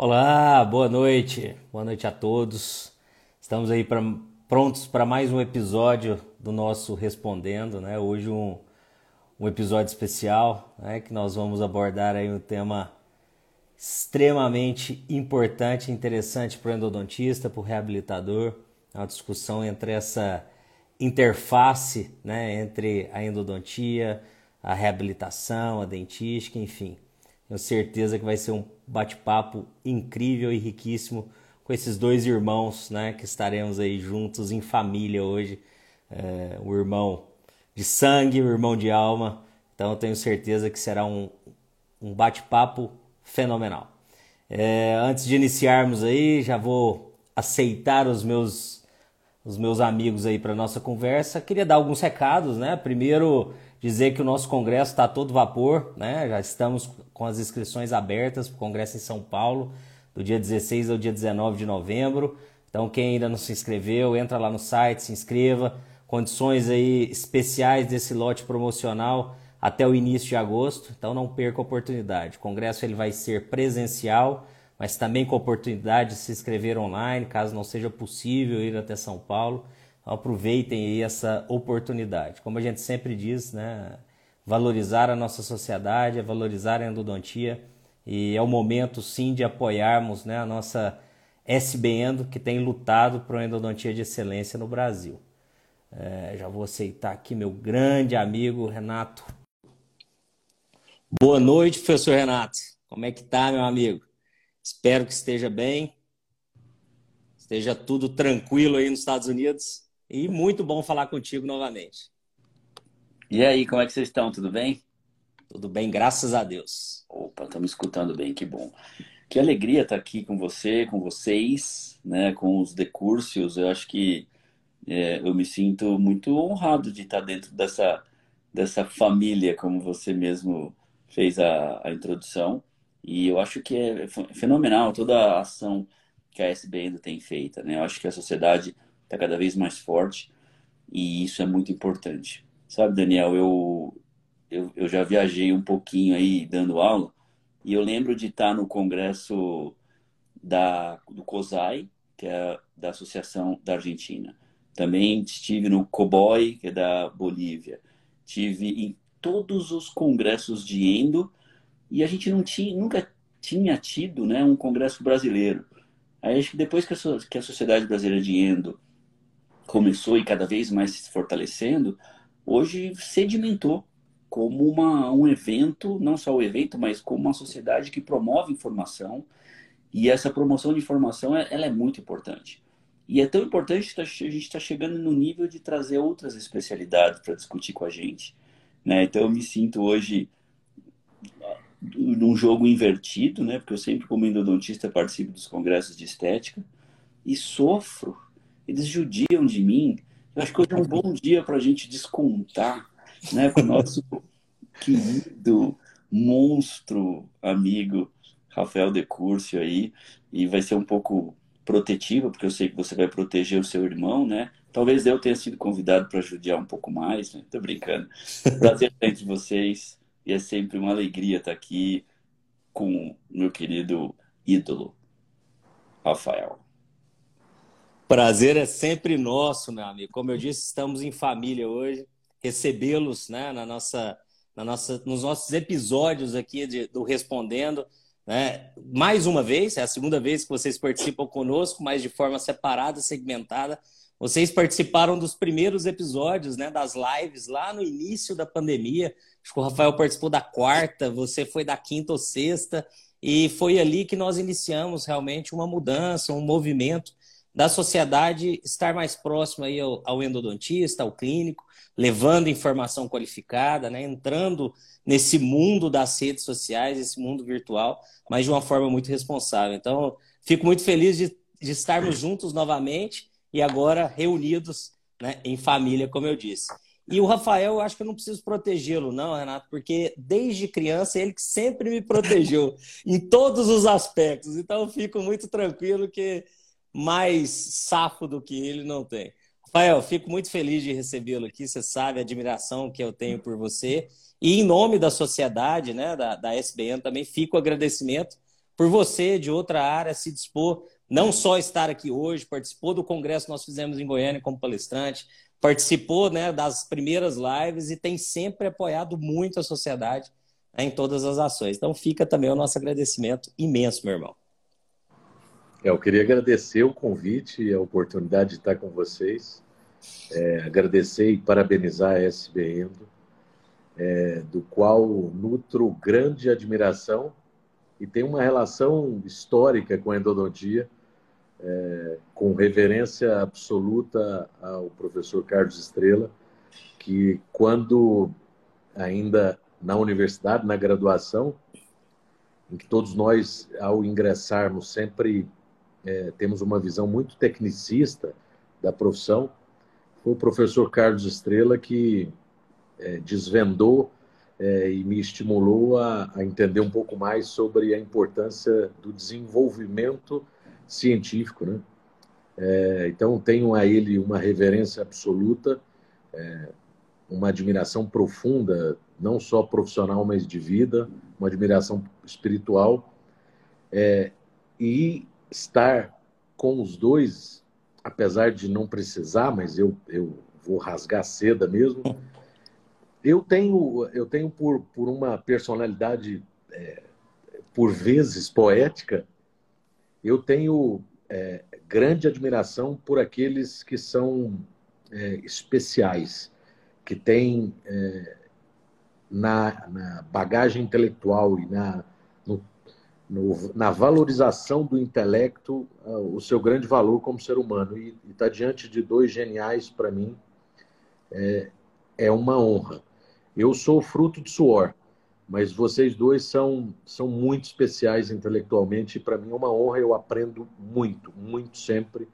Olá, boa noite, boa noite a todos. Estamos aí pra, prontos para mais um episódio do nosso Respondendo, né? Hoje um, um episódio especial, né? Que nós vamos abordar aí um tema extremamente importante interessante para o endodontista, para o reabilitador. É uma discussão entre essa interface, né? Entre a endodontia, a reabilitação, a dentística, enfim. Tenho certeza que vai ser um bate-papo incrível e riquíssimo com esses dois irmãos, né, que estaremos aí juntos em família hoje. É, o irmão de sangue, o irmão de alma. Então tenho certeza que será um, um bate-papo fenomenal. É, antes de iniciarmos aí, já vou aceitar os meus os meus amigos aí para nossa conversa. Queria dar alguns recados, né? Primeiro, dizer que o nosso congresso está todo vapor, né? Já estamos com as inscrições abertas para o congresso em São Paulo, do dia 16 ao dia 19 de novembro. Então, quem ainda não se inscreveu, entra lá no site, se inscreva. Condições aí especiais desse lote promocional até o início de agosto. Então, não perca a oportunidade. O congresso ele vai ser presencial, mas também com a oportunidade de se inscrever online, caso não seja possível ir até São Paulo. Aproveitem aí essa oportunidade. Como a gente sempre diz, né? Valorizar a nossa sociedade, valorizar a endodontia e é o momento sim de apoiarmos né, a nossa SBEndo que tem lutado por uma endodontia de excelência no Brasil. É, já vou aceitar aqui meu grande amigo Renato. Boa noite, professor Renato. Como é que tá, meu amigo? Espero que esteja bem, esteja tudo tranquilo aí nos Estados Unidos. E muito bom falar contigo novamente. E aí, como é que vocês estão? Tudo bem? Tudo bem, graças a Deus. Opa, estamos escutando bem, que bom. Que alegria estar aqui com você, com vocês, né, com os decursos. Eu acho que é, eu me sinto muito honrado de estar dentro dessa, dessa família, como você mesmo fez a, a introdução. E eu acho que é fenomenal toda a ação que a SBN tem feita. Né? Eu acho que a sociedade está cada vez mais forte e isso é muito importante. Sabe, Daniel, eu, eu, eu já viajei um pouquinho aí dando aula e eu lembro de estar no congresso da, do COSAI, que é da Associação da Argentina. Também estive no COBOI, que é da Bolívia. Tive em todos os congressos de endo e a gente não tinha, nunca tinha tido né, um congresso brasileiro. Aí acho que depois que a, que a Sociedade Brasileira de Endo começou e cada vez mais se fortalecendo, hoje sedimentou como uma, um evento, não só o evento, mas como uma sociedade que promove informação. E essa promoção de informação ela é muito importante. E é tão importante que a gente está chegando no nível de trazer outras especialidades para discutir com a gente. Né? Então eu me sinto hoje num jogo invertido, né? porque eu sempre, como endodontista, participo dos congressos de estética e sofro eles judiam de mim. Eu acho que hoje é um bom dia para a gente descontar né, com o nosso querido monstro amigo Rafael Decurcio aí. E vai ser um pouco protetivo, porque eu sei que você vai proteger o seu irmão, né? Talvez eu tenha sido convidado para judiar um pouco mais, né? Tô brincando. Prazer estar entre vocês e é sempre uma alegria estar aqui com meu querido ídolo, Rafael. Prazer é sempre nosso, meu amigo. Como eu disse, estamos em família hoje. Recebê-los né, na nossa, na nossa, nos nossos episódios aqui de, do Respondendo. Né? Mais uma vez, é a segunda vez que vocês participam conosco, mas de forma separada, segmentada. Vocês participaram dos primeiros episódios né, das lives lá no início da pandemia. Acho que o Rafael participou da quarta, você foi da quinta ou sexta. E foi ali que nós iniciamos realmente uma mudança, um movimento da sociedade estar mais próximo aí ao, ao endodontista, ao clínico, levando informação qualificada, né, entrando nesse mundo das redes sociais, esse mundo virtual, mas de uma forma muito responsável. Então, fico muito feliz de, de estarmos juntos novamente e agora reunidos né, em família, como eu disse. E o Rafael, eu acho que eu não preciso protegê-lo, não, Renato, porque desde criança ele que sempre me protegeu em todos os aspectos. Então eu fico muito tranquilo que mais safo do que ele não tem. Rafael, fico muito feliz de recebê-lo aqui. Você sabe a admiração que eu tenho por você. E em nome da sociedade, né, da, da SBN, também fico o agradecimento por você de outra área se dispor, não só estar aqui hoje, participou do congresso que nós fizemos em Goiânia como palestrante, participou né, das primeiras lives e tem sempre apoiado muito a sociedade né, em todas as ações. Então fica também o nosso agradecimento imenso, meu irmão. É, eu queria agradecer o convite e a oportunidade de estar com vocês. É, agradecer e parabenizar a SBN, é, do qual nutro grande admiração e tem uma relação histórica com a endodontia, é, com reverência absoluta ao professor Carlos Estrela, que quando ainda na universidade, na graduação, em que todos nós, ao ingressarmos, sempre é, temos uma visão muito tecnicista da profissão, foi o professor Carlos Estrela que é, desvendou é, e me estimulou a, a, entender um pouco mais sobre a importância do desenvolvimento científico. Né? É, então, tenho a ele uma reverência absoluta, é, uma admiração profunda, não só profissional, mas de vida, uma admiração espiritual. É, e estar com os dois, apesar de não precisar, mas eu, eu vou rasgar seda mesmo. Eu tenho, eu tenho por, por uma personalidade, é, por vezes poética, eu tenho é, grande admiração por aqueles que são é, especiais, que têm é, na, na, bagagem intelectual e na, no, na valorização do intelecto uh, o seu grande valor como ser humano. E estar tá diante de dois geniais, para mim, é, é uma honra. Eu sou fruto de suor, mas vocês dois são, são muito especiais intelectualmente e para mim é uma honra. Eu aprendo muito, muito sempre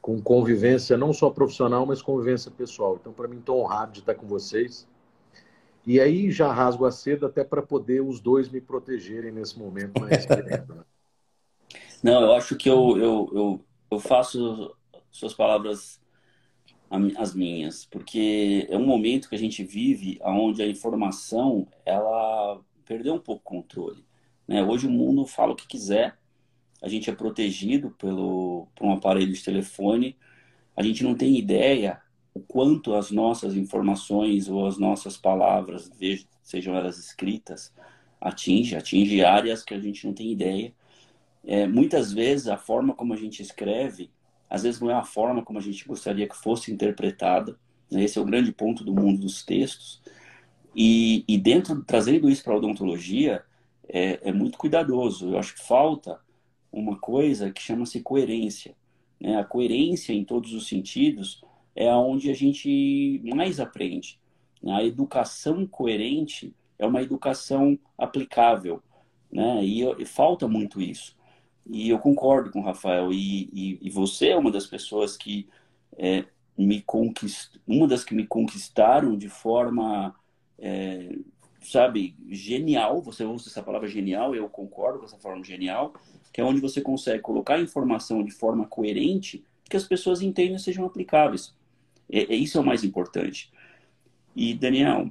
com convivência não só profissional, mas convivência pessoal. Então, para mim, estou honrado de estar com vocês. E aí já rasgo a seda até para poder os dois me protegerem nesse momento mais né? Não, eu acho que eu, eu, eu, eu faço suas palavras as minhas, porque é um momento que a gente vive onde a informação ela perdeu um pouco o controle. Né? Hoje o mundo fala o que quiser, a gente é protegido pelo, por um aparelho de telefone, a gente não tem ideia o quanto as nossas informações ou as nossas palavras, sejam elas escritas, atinge, atinge áreas que a gente não tem ideia. É, muitas vezes a forma como a gente escreve às vezes não é a forma como a gente gostaria que fosse interpretada. Né? Esse é o grande ponto do mundo dos textos. E, e dentro, trazendo isso para a odontologia, é, é, muito cuidadoso. Eu acho que falta uma coisa que chama-se coerência. Né? A coerência, em todos os sentidos, é onde a gente mais aprende. A educação coerente é uma educação aplicável. Né? E, e falta muito isso. E eu concordo com o Rafael. E, e, e você é uma das pessoas que é, me conquist... uma das que me conquistaram de forma, é, sabe, genial. Você usa essa palavra genial, eu concordo com essa forma genial, que é onde você consegue colocar a informação de forma coerente que as pessoas entendam e sejam aplicáveis. É, isso é o mais importante. E, Daniel,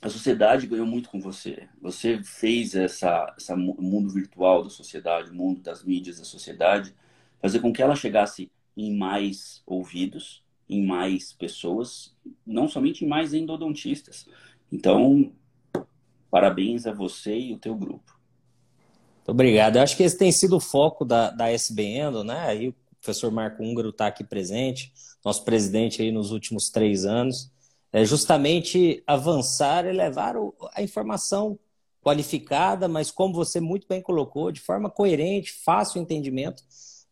a sociedade ganhou muito com você. Você fez essa, essa mundo virtual da sociedade, o mundo das mídias da sociedade, fazer com que ela chegasse em mais ouvidos, em mais pessoas, não somente em mais endodontistas. Então, parabéns a você e o teu grupo. Obrigado. Eu acho que esse tem sido o foco da, da né? O professor Marco Húngaro está aqui presente, nosso presidente aí nos últimos três anos é justamente avançar e levar a informação qualificada, mas como você muito bem colocou, de forma coerente, fácil entendimento,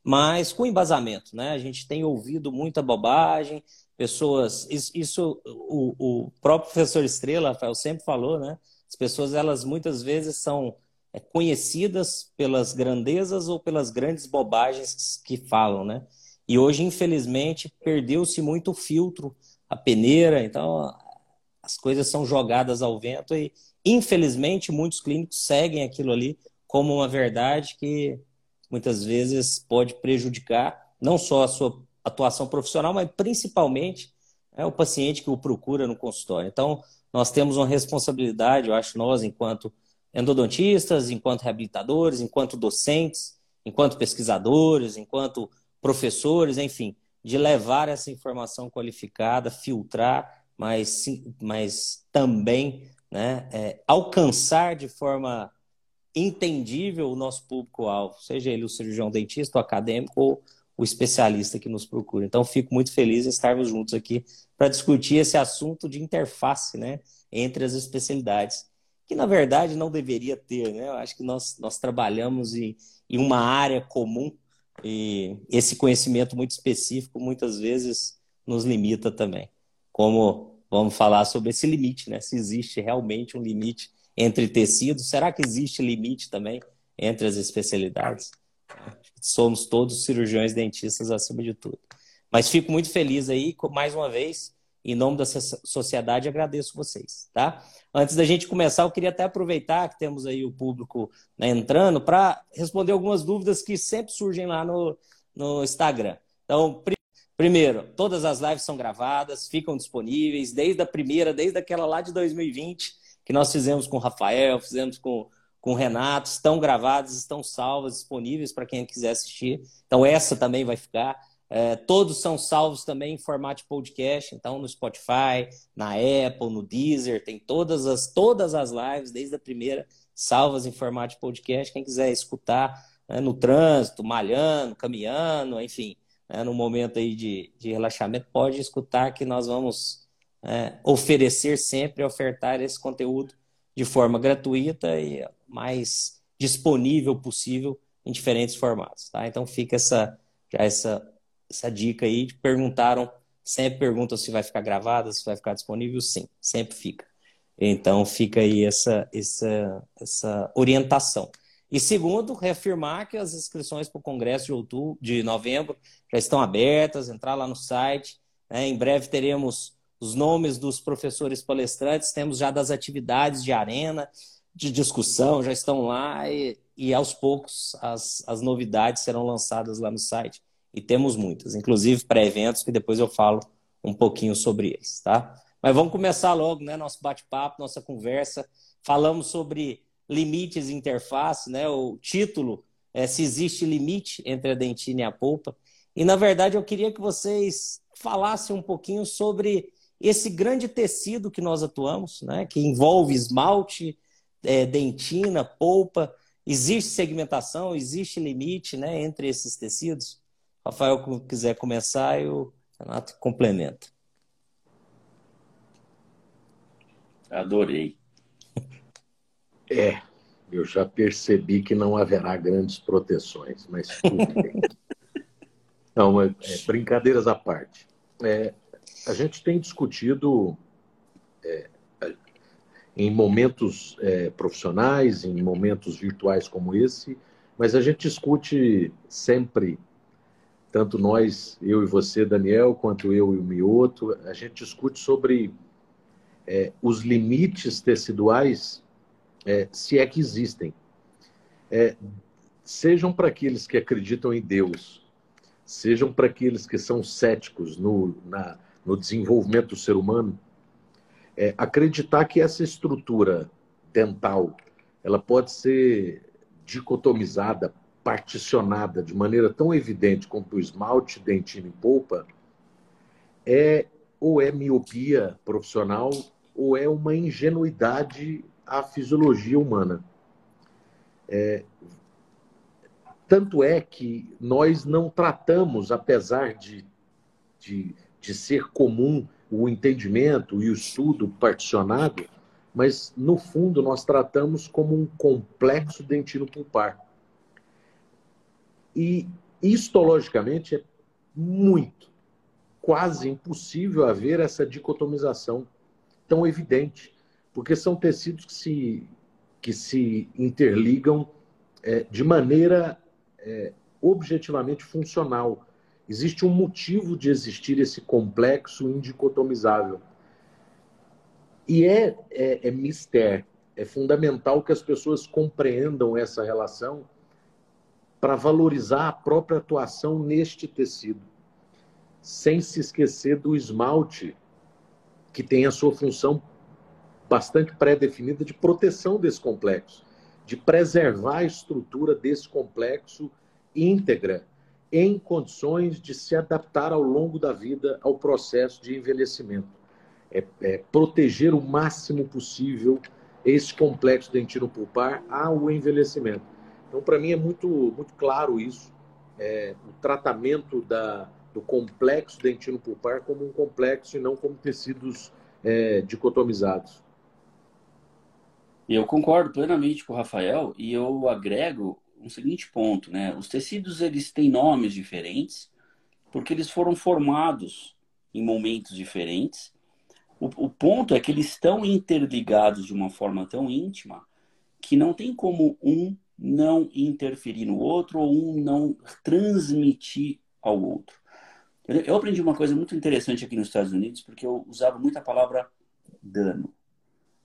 mas com embasamento, né? A gente tem ouvido muita bobagem, pessoas, isso, isso o, o, próprio professor Estrela, Rafael, sempre falou, né? As pessoas, elas muitas vezes são conhecidas pelas grandezas ou pelas grandes bobagens que falam, né? E hoje, infelizmente, perdeu-se muito o filtro a peneira, então as coisas são jogadas ao vento e, infelizmente, muitos clínicos seguem aquilo ali como uma verdade que muitas vezes pode prejudicar não só a sua atuação profissional, mas principalmente é, o paciente que o procura no consultório. Então, nós temos uma responsabilidade, eu acho, nós, enquanto endodontistas, enquanto reabilitadores, enquanto docentes, enquanto pesquisadores, enquanto professores, enfim, de levar essa informação qualificada, filtrar, mas, mas também né, é, alcançar de forma entendível o nosso público-alvo, seja ele o cirurgião dentista, o acadêmico ou o especialista que nos procura. Então, fico muito feliz em estarmos juntos aqui para discutir esse assunto de interface né, entre as especialidades, que na verdade não deveria ter. Né? Eu acho que nós, nós trabalhamos em, em uma área comum e esse conhecimento muito específico muitas vezes nos limita também. Como vamos falar sobre esse limite, né? se existe realmente um limite entre tecidos, será que existe limite também entre as especialidades? Somos todos cirurgiões dentistas acima de tudo. Mas fico muito feliz aí, mais uma vez, em nome da sociedade, agradeço vocês, tá? Antes da gente começar, eu queria até aproveitar que temos aí o público né, entrando para responder algumas dúvidas que sempre surgem lá no, no Instagram. Então, pr primeiro, todas as lives são gravadas, ficam disponíveis, desde a primeira, desde aquela lá de 2020, que nós fizemos com o Rafael, fizemos com, com o Renato, estão gravadas, estão salvas, disponíveis para quem quiser assistir. Então, essa também vai ficar. É, todos são salvos também em formato de podcast, então no Spotify, na Apple, no Deezer, tem todas as, todas as lives, desde a primeira, salvas em formato de podcast. Quem quiser escutar né, no trânsito, malhando, caminhando, enfim, né, no momento aí de, de relaxamento, pode escutar que nós vamos é, oferecer sempre, ofertar esse conteúdo de forma gratuita e mais disponível possível em diferentes formatos. Tá? Então fica essa, já essa essa dica aí. Perguntaram, sempre perguntam se vai ficar gravada, se vai ficar disponível. Sim, sempre fica. Então fica aí essa, essa, essa orientação. E segundo, reafirmar que as inscrições para o Congresso de outubro, de novembro, já estão abertas, entrar lá no site. Né? Em breve teremos os nomes dos professores palestrantes, temos já das atividades de arena, de discussão, já estão lá e, e aos poucos as, as novidades serão lançadas lá no site e temos muitas, inclusive pré-eventos, que depois eu falo um pouquinho sobre eles, tá? Mas vamos começar logo, né? Nosso bate-papo, nossa conversa. Falamos sobre limites de interface, né? O título é se existe limite entre a dentina e a polpa. E na verdade eu queria que vocês falassem um pouquinho sobre esse grande tecido que nós atuamos, né? Que envolve esmalte, é, dentina, polpa. Existe segmentação, existe limite, né? Entre esses tecidos? Rafael quiser começar, eu Renato complementa. Adorei. É, eu já percebi que não haverá grandes proteções, mas tudo bem. Não, é, é, brincadeiras à parte. É, a gente tem discutido é, em momentos é, profissionais, em momentos virtuais como esse, mas a gente discute sempre tanto nós, eu e você, Daniel, quanto eu e o Mioto, a gente discute sobre é, os limites teciduais, é, se é que existem. É, sejam para aqueles que acreditam em Deus, sejam para aqueles que são céticos no, na, no desenvolvimento do ser humano, é, acreditar que essa estrutura dental ela pode ser dicotomizada, particionada de maneira tão evidente quanto o esmalte, dentina e polpa, é ou é miopia profissional ou é uma ingenuidade à fisiologia humana. É, tanto é que nós não tratamos, apesar de, de, de ser comum o entendimento e o estudo particionado, mas no fundo nós tratamos como um complexo dentino pulpar. E histologicamente é muito, quase impossível haver essa dicotomização tão evidente, porque são tecidos que se, que se interligam é, de maneira é, objetivamente funcional. Existe um motivo de existir esse complexo indicotomizável. E é, é, é mistério, é fundamental que as pessoas compreendam essa relação para valorizar a própria atuação neste tecido, sem se esquecer do esmalte, que tem a sua função bastante pré-definida de proteção desse complexo. de preservar a estrutura desse complexo íntegra em condições de se adaptar ao longo da vida ao processo de envelhecimento. É, é proteger o máximo possível esse complexo dentino pulpar ao envelhecimento. Então, para mim, é muito, muito claro isso. É, o tratamento da, do complexo dentino pulpar como um complexo e não como tecidos é, dicotomizados. Eu concordo plenamente com o Rafael e eu agrego um seguinte ponto, né? Os tecidos eles têm nomes diferentes porque eles foram formados em momentos diferentes. O, o ponto é que eles estão interligados de uma forma tão íntima que não tem como um não interferir no outro ou um não transmitir ao outro. Eu aprendi uma coisa muito interessante aqui nos Estados Unidos porque eu usava muito a palavra dano.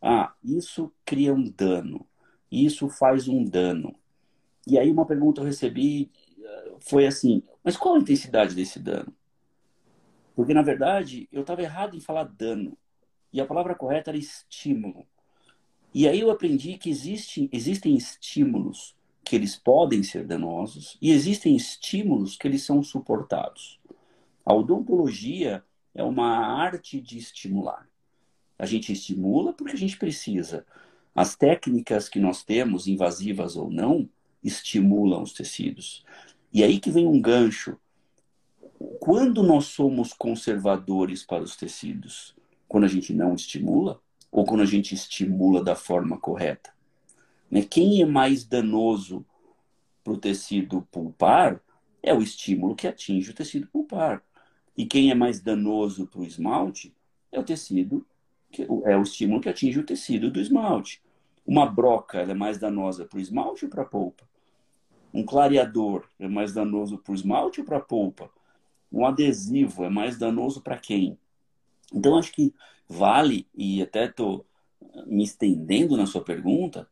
Ah, isso cria um dano. Isso faz um dano. E aí uma pergunta eu recebi eh, foi assim: mas qual a intensidade desse dano? Porque na verdade eu estava errado em falar dano e a palavra correta era estímulo. E aí eu aprendi que existe, existem estímulos que eles podem ser danosos e existem estímulos que eles são suportados. A odontologia é uma arte de estimular. A gente estimula porque a gente precisa. As técnicas que nós temos, invasivas ou não, estimulam os tecidos. E aí que vem um gancho. Quando nós somos conservadores para os tecidos? Quando a gente não estimula ou quando a gente estimula da forma correta? Né? Quem é mais danoso para o tecido pulpar é o estímulo que atinge o tecido pulpar. E quem é mais danoso para o esmalte é o tecido que é o estímulo que atinge o tecido do esmalte. Uma broca é mais danosa para o esmalte ou para a polpa? Um clareador é mais danoso para o esmalte ou para a polpa? Um adesivo é mais danoso para quem? Então, acho que vale, e até estou me estendendo na sua pergunta,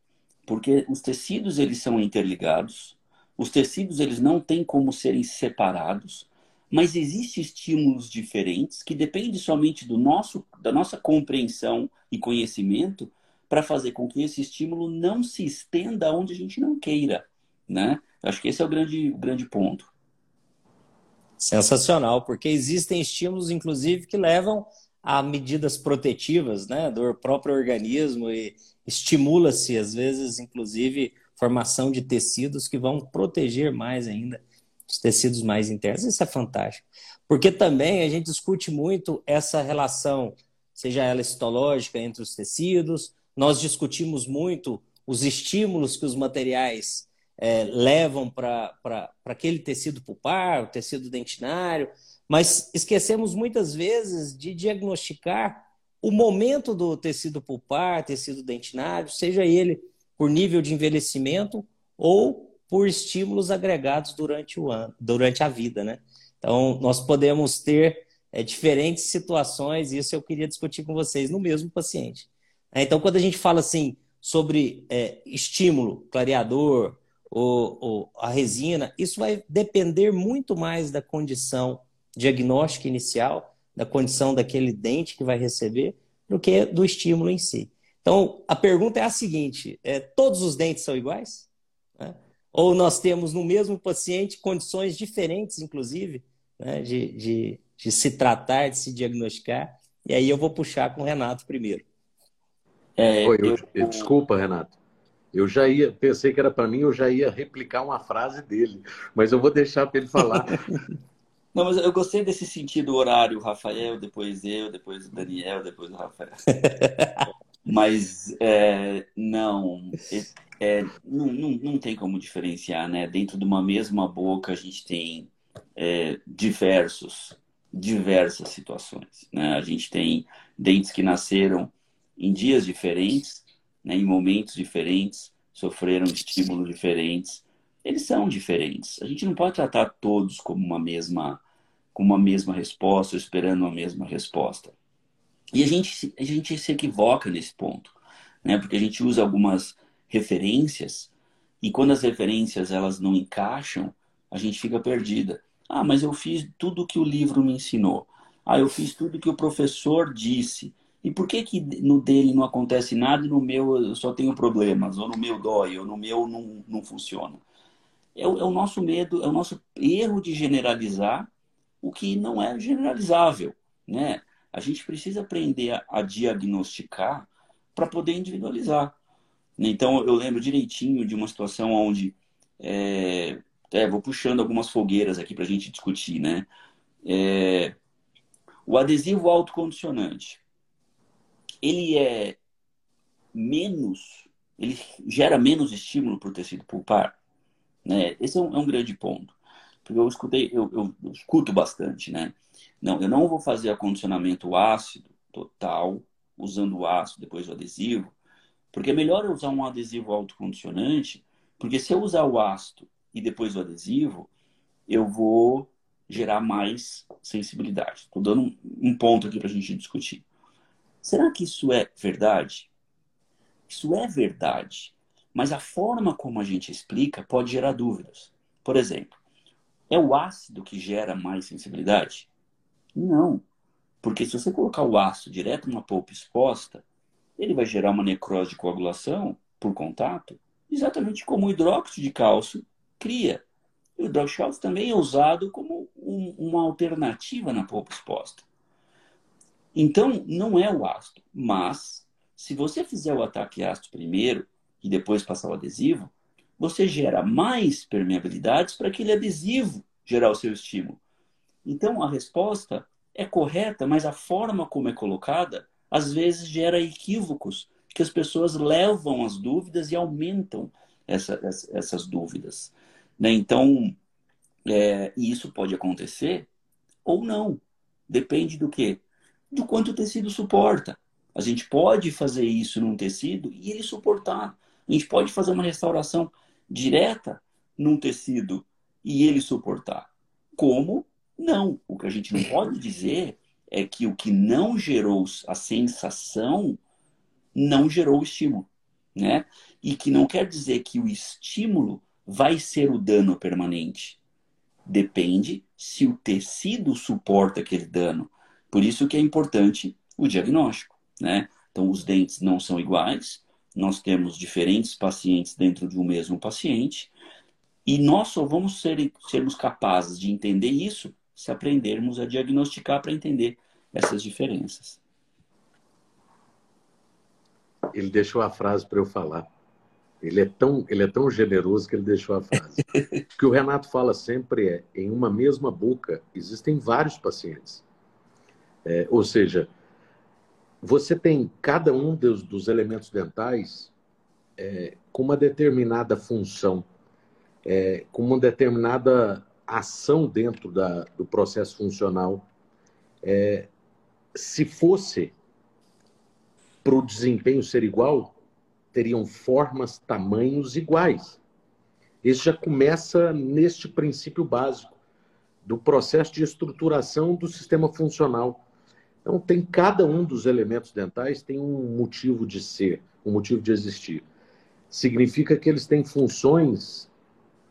porque os tecidos eles são interligados, os tecidos eles não têm como serem separados, mas existem estímulos diferentes que dependem somente do nosso, da nossa compreensão e conhecimento para fazer com que esse estímulo não se estenda onde a gente não queira, né? Acho que esse é o grande, o grande ponto. Sensacional, porque existem estímulos, inclusive, que levam a medidas protetivas né, do próprio organismo e estimula-se, às vezes, inclusive, formação de tecidos que vão proteger mais ainda os tecidos mais internos. Isso é fantástico. Porque também a gente discute muito essa relação, seja ela histológica entre os tecidos, nós discutimos muito os estímulos que os materiais é, levam para aquele tecido pulpar, o tecido dentinário, mas esquecemos muitas vezes de diagnosticar o momento do tecido pulpar, tecido dentinário, seja ele por nível de envelhecimento ou por estímulos agregados durante o ano, durante a vida, né? Então, nós podemos ter é, diferentes situações, e isso eu queria discutir com vocês no mesmo paciente. É, então, quando a gente fala assim sobre é, estímulo, clareador, ou, ou, a resina, isso vai depender muito mais da condição diagnóstica inicial, da condição daquele dente que vai receber, do que do estímulo em si. Então, a pergunta é a seguinte: é, todos os dentes são iguais? Né? Ou nós temos no mesmo paciente condições diferentes, inclusive, né, de, de, de se tratar, de se diagnosticar. E aí eu vou puxar com o Renato primeiro. É, eu, eu... Desculpa, Renato. Eu já ia, pensei que era para mim, eu já ia replicar uma frase dele, mas eu vou deixar para ele falar. Não, mas eu gostei desse sentido horário, Rafael, depois eu, depois o Daniel, depois o Rafael. mas é, não, é, não, não, não tem como diferenciar, né? Dentro de uma mesma boca a gente tem é, diversos, diversas situações, né? A gente tem dentes que nasceram em dias diferentes, né? em momentos diferentes, sofreram estímulos diferentes. Eles são diferentes. A gente não pode tratar todos como uma mesma, como uma mesma resposta, esperando a mesma resposta. E a gente, a gente se equivoca nesse ponto, né? Porque a gente usa algumas referências e quando as referências elas não encaixam, a gente fica perdida. Ah, mas eu fiz tudo que o livro me ensinou. Ah, eu fiz tudo que o professor disse. E por que, que no dele não acontece nada e no meu eu só tenho problemas? Ou no meu dói, ou no meu não, não funciona? É o, é o nosso medo, é o nosso erro de generalizar o que não é generalizável. Né? A gente precisa aprender a, a diagnosticar para poder individualizar. Então, eu lembro direitinho de uma situação onde. É, é, vou puxando algumas fogueiras aqui para a gente discutir, né? É, o adesivo autocondicionante ele é menos, ele gera menos estímulo para o tecido pulpar, né? Esse é um, é um, grande ponto, porque eu escutei, eu, eu, eu escuto bastante, né? Não, eu não vou fazer acondicionamento ácido total usando o ácido depois do adesivo, porque é melhor eu usar um adesivo autocondicionante, porque se eu usar o ácido e depois o adesivo, eu vou gerar mais sensibilidade. Estou dando um, um ponto aqui para a gente discutir. Será que isso é verdade? Isso é verdade, mas a forma como a gente explica pode gerar dúvidas. Por exemplo, é o ácido que gera mais sensibilidade? Não. Porque se você colocar o ácido direto numa polpa exposta, ele vai gerar uma necrose de coagulação por contato, exatamente como o hidróxido de cálcio cria. O hidróxido de cálcio também é usado como um, uma alternativa na polpa exposta. Então, não é o ácido, mas se você fizer o ataque ácido primeiro e depois passar o adesivo, você gera mais permeabilidades para aquele adesivo gerar o seu estímulo. Então, a resposta é correta, mas a forma como é colocada às vezes gera equívocos que as pessoas levam as dúvidas e aumentam essa, essas dúvidas. Né? Então, é, isso pode acontecer ou não. Depende do que? do quanto o tecido suporta. A gente pode fazer isso num tecido e ele suportar. A gente pode fazer uma restauração direta num tecido e ele suportar. Como? Não. O que a gente não pode dizer é que o que não gerou a sensação não gerou o estímulo, né? E que não quer dizer que o estímulo vai ser o dano permanente. Depende se o tecido suporta aquele dano. Por isso que é importante o diagnóstico, né? Então, os dentes não são iguais, nós temos diferentes pacientes dentro de um mesmo paciente, e nós só vamos ser, sermos capazes de entender isso se aprendermos a diagnosticar para entender essas diferenças. Ele deixou a frase para eu falar. Ele é, tão, ele é tão generoso que ele deixou a frase. o que o Renato fala sempre é: em uma mesma boca existem vários pacientes. É, ou seja, você tem cada um dos, dos elementos dentais é, com uma determinada função, é, com uma determinada ação dentro da, do processo funcional. É, se fosse para o desempenho ser igual, teriam formas, tamanhos iguais. Isso já começa neste princípio básico do processo de estruturação do sistema funcional. Então, tem cada um dos elementos dentais tem um motivo de ser, um motivo de existir. Significa que eles têm funções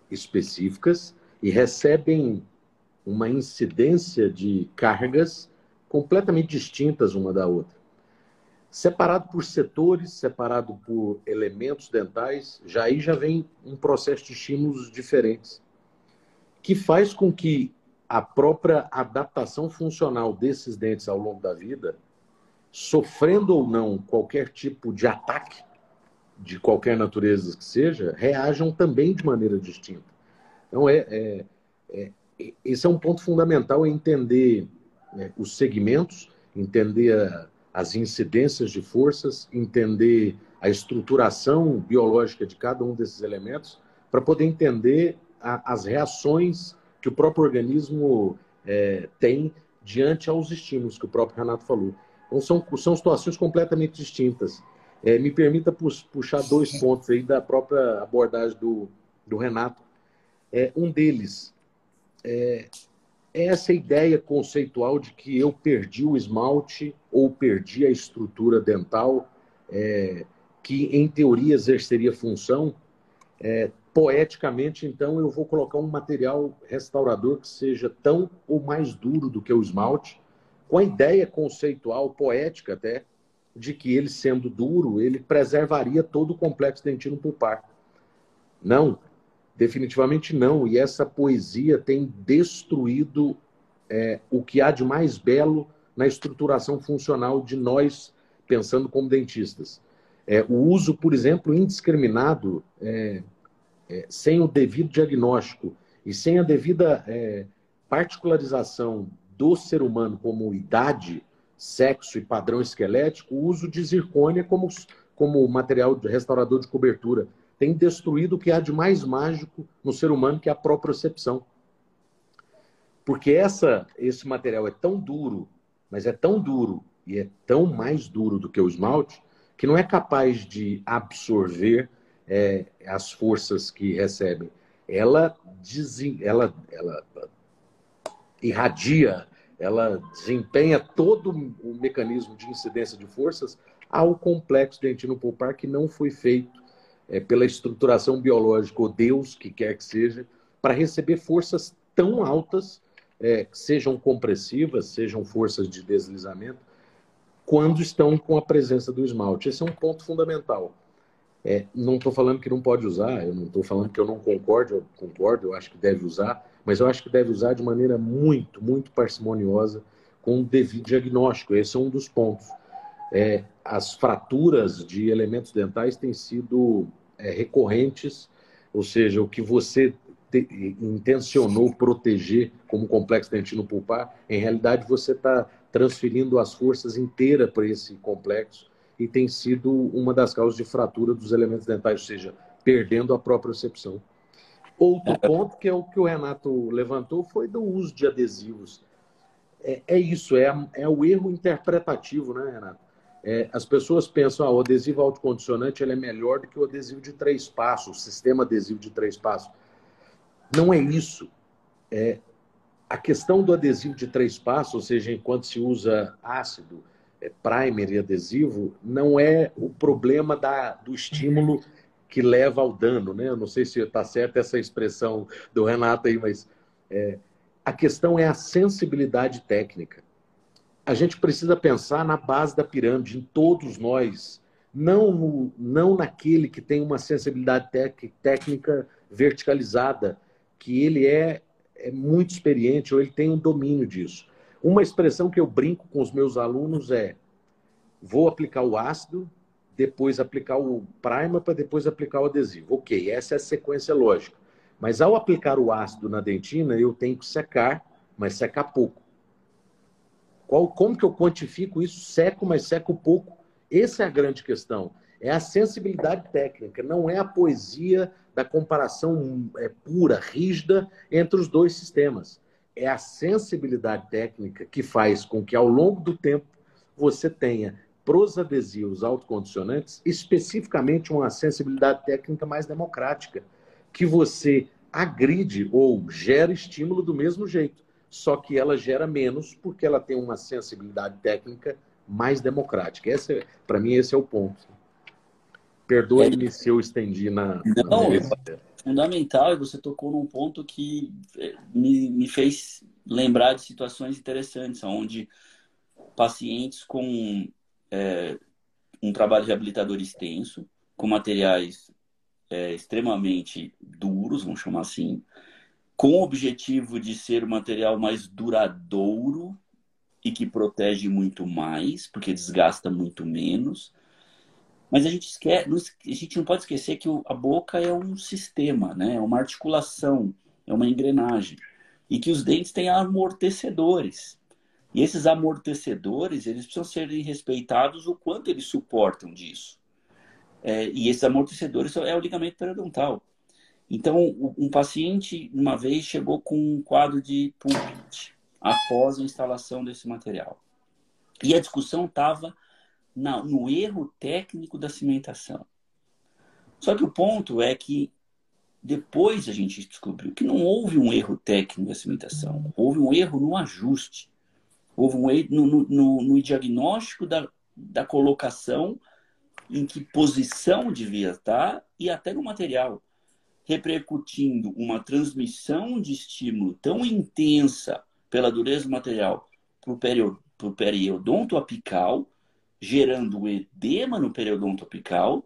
específicas e recebem uma incidência de cargas completamente distintas uma da outra. Separado por setores, separado por elementos dentais, já aí já vem um processo de estímulos diferentes, que faz com que a própria adaptação funcional desses dentes ao longo da vida, sofrendo ou não qualquer tipo de ataque, de qualquer natureza que seja, reajam também de maneira distinta. Então, é, é, é esse é um ponto fundamental, é entender né, os segmentos, entender a, as incidências de forças, entender a estruturação biológica de cada um desses elementos, para poder entender a, as reações que o próprio organismo é, tem diante aos estímulos que o próprio Renato falou. Então, são, são situações completamente distintas. É, me permita puxar dois pontos aí da própria abordagem do, do Renato. É, um deles é, é essa ideia conceitual de que eu perdi o esmalte ou perdi a estrutura dental, é, que em teoria exerceria função, é, poeticamente, então, eu vou colocar um material restaurador que seja tão ou mais duro do que o esmalte, com a ideia conceitual, poética até, de que ele sendo duro, ele preservaria todo o complexo dentino pulpar. Não, definitivamente não. E essa poesia tem destruído é, o que há de mais belo na estruturação funcional de nós, pensando como dentistas. É, o uso, por exemplo, indiscriminado, é, é sem o devido diagnóstico e sem a devida é, particularização do ser humano como idade, sexo e padrão esquelético, o uso de zircônia como, como material restaurador de cobertura tem destruído o que há de mais mágico no ser humano, que é a propriocepção. Porque essa, esse material é tão duro, mas é tão duro e é tão mais duro do que o esmalte, que não é capaz de absorver é, as forças que recebe. Ela, ela, ela irradia, ela desempenha todo o mecanismo de incidência de forças ao complexo dentino pulpar que não foi feito é, pela estruturação biológica, ou Deus, que quer que seja, para receber forças tão altas é, sejam compressivas, sejam forças de deslizamento, quando estão com a presença do esmalte. Esse é um ponto fundamental. É, não estou falando que não pode usar, eu não estou falando que eu não concordo, eu concordo, eu acho que deve usar, mas eu acho que deve usar de maneira muito, muito parcimoniosa, com o devido diagnóstico. Esse é um dos pontos. É, as fraturas de elementos dentais têm sido é, recorrentes, ou seja, o que você te, intencionou proteger como complexo dentino pulpar, em realidade você está transferindo as forças inteiras para esse complexo e tem sido uma das causas de fratura dos elementos dentais, ou seja, perdendo a própria percepção. Outro é. ponto que é o que o Renato levantou foi do uso de adesivos. É, é isso, é, é o erro interpretativo, né, Renato? É, as pessoas pensam que ah, o adesivo autocondicionante ele é melhor do que o adesivo de três passos, o sistema adesivo de três passos. Não é isso. É, a questão do adesivo de três passos, ou seja, enquanto se usa ácido, primer e adesivo, não é o problema da, do estímulo que leva ao dano. Né? Eu não sei se está certa essa expressão do Renato aí, mas é, a questão é a sensibilidade técnica. A gente precisa pensar na base da pirâmide, em todos nós, não, no, não naquele que tem uma sensibilidade técnica verticalizada, que ele é, é muito experiente ou ele tem um domínio disso. Uma expressão que eu brinco com os meus alunos é: vou aplicar o ácido, depois aplicar o primer para depois aplicar o adesivo. Ok, essa é a sequência lógica. Mas ao aplicar o ácido na dentina, eu tenho que secar, mas secar pouco. Qual, como que eu quantifico isso? Seco, mas seco pouco. Essa é a grande questão. É a sensibilidade técnica, não é a poesia da comparação é, pura, rígida entre os dois sistemas. É a sensibilidade técnica que faz com que, ao longo do tempo, você tenha pros adesivos autocondicionantes, especificamente uma sensibilidade técnica mais democrática, que você agride ou gera estímulo do mesmo jeito, só que ela gera menos porque ela tem uma sensibilidade técnica mais democrática. É, para mim, esse é o ponto. Perdoe-me se eu estendi na. Não, na fundamental, e você tocou num ponto que eh, me, me fez lembrar de situações interessantes, onde pacientes com é, um trabalho reabilitador extenso, com materiais é, extremamente duros, vamos chamar assim, com o objetivo de ser o material mais duradouro e que protege muito mais, porque desgasta muito menos mas a gente, esquece, a gente não pode esquecer que a boca é um sistema, né? é uma articulação, é uma engrenagem. E que os dentes têm amortecedores. E esses amortecedores, eles precisam ser respeitados o quanto eles suportam disso. É, e esses amortecedores é o ligamento periodontal. Então, um paciente, uma vez, chegou com um quadro de pulpite após a instalação desse material. E a discussão estava na, no erro técnico da cimentação. Só que o ponto é que depois a gente descobriu que não houve um erro técnico da cimentação, houve um erro no ajuste, houve um erro no, no, no diagnóstico da, da colocação, em que posição devia estar e até no material, repercutindo uma transmissão de estímulo tão intensa pela dureza do material para o periodonto apical gerando edema no periodonto apical,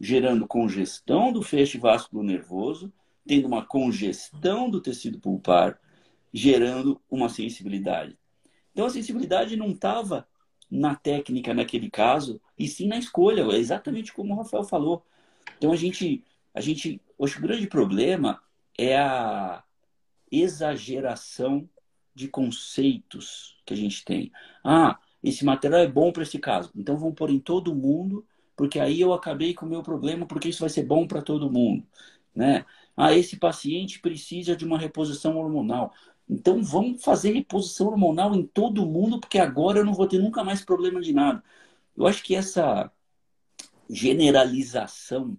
gerando congestão do feixe vasculo nervoso, tendo uma congestão do tecido pulpar, gerando uma sensibilidade. Então a sensibilidade não estava na técnica naquele caso, e sim na escolha, é exatamente como o Rafael falou. Então a gente, a gente, acho que o grande problema é a exageração de conceitos que a gente tem. Ah, esse material é bom para esse caso, então vamos pôr em todo mundo, porque aí eu acabei com o meu problema, porque isso vai ser bom para todo mundo, né? Ah, esse paciente precisa de uma reposição hormonal. Então vamos fazer reposição hormonal em todo mundo, porque agora eu não vou ter nunca mais problema de nada. Eu acho que essa generalização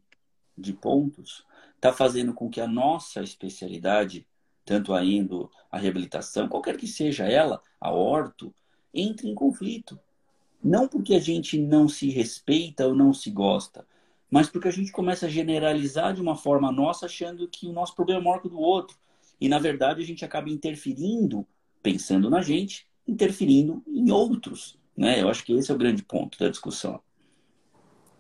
de pontos está fazendo com que a nossa especialidade, tanto a endo, a reabilitação, qualquer que seja ela, a orto, entre em conflito. Não porque a gente não se respeita ou não se gosta, mas porque a gente começa a generalizar de uma forma nossa, achando que o nosso problema é maior que o do outro. E, na verdade, a gente acaba interferindo, pensando na gente, interferindo em outros. Né? Eu acho que esse é o grande ponto da discussão.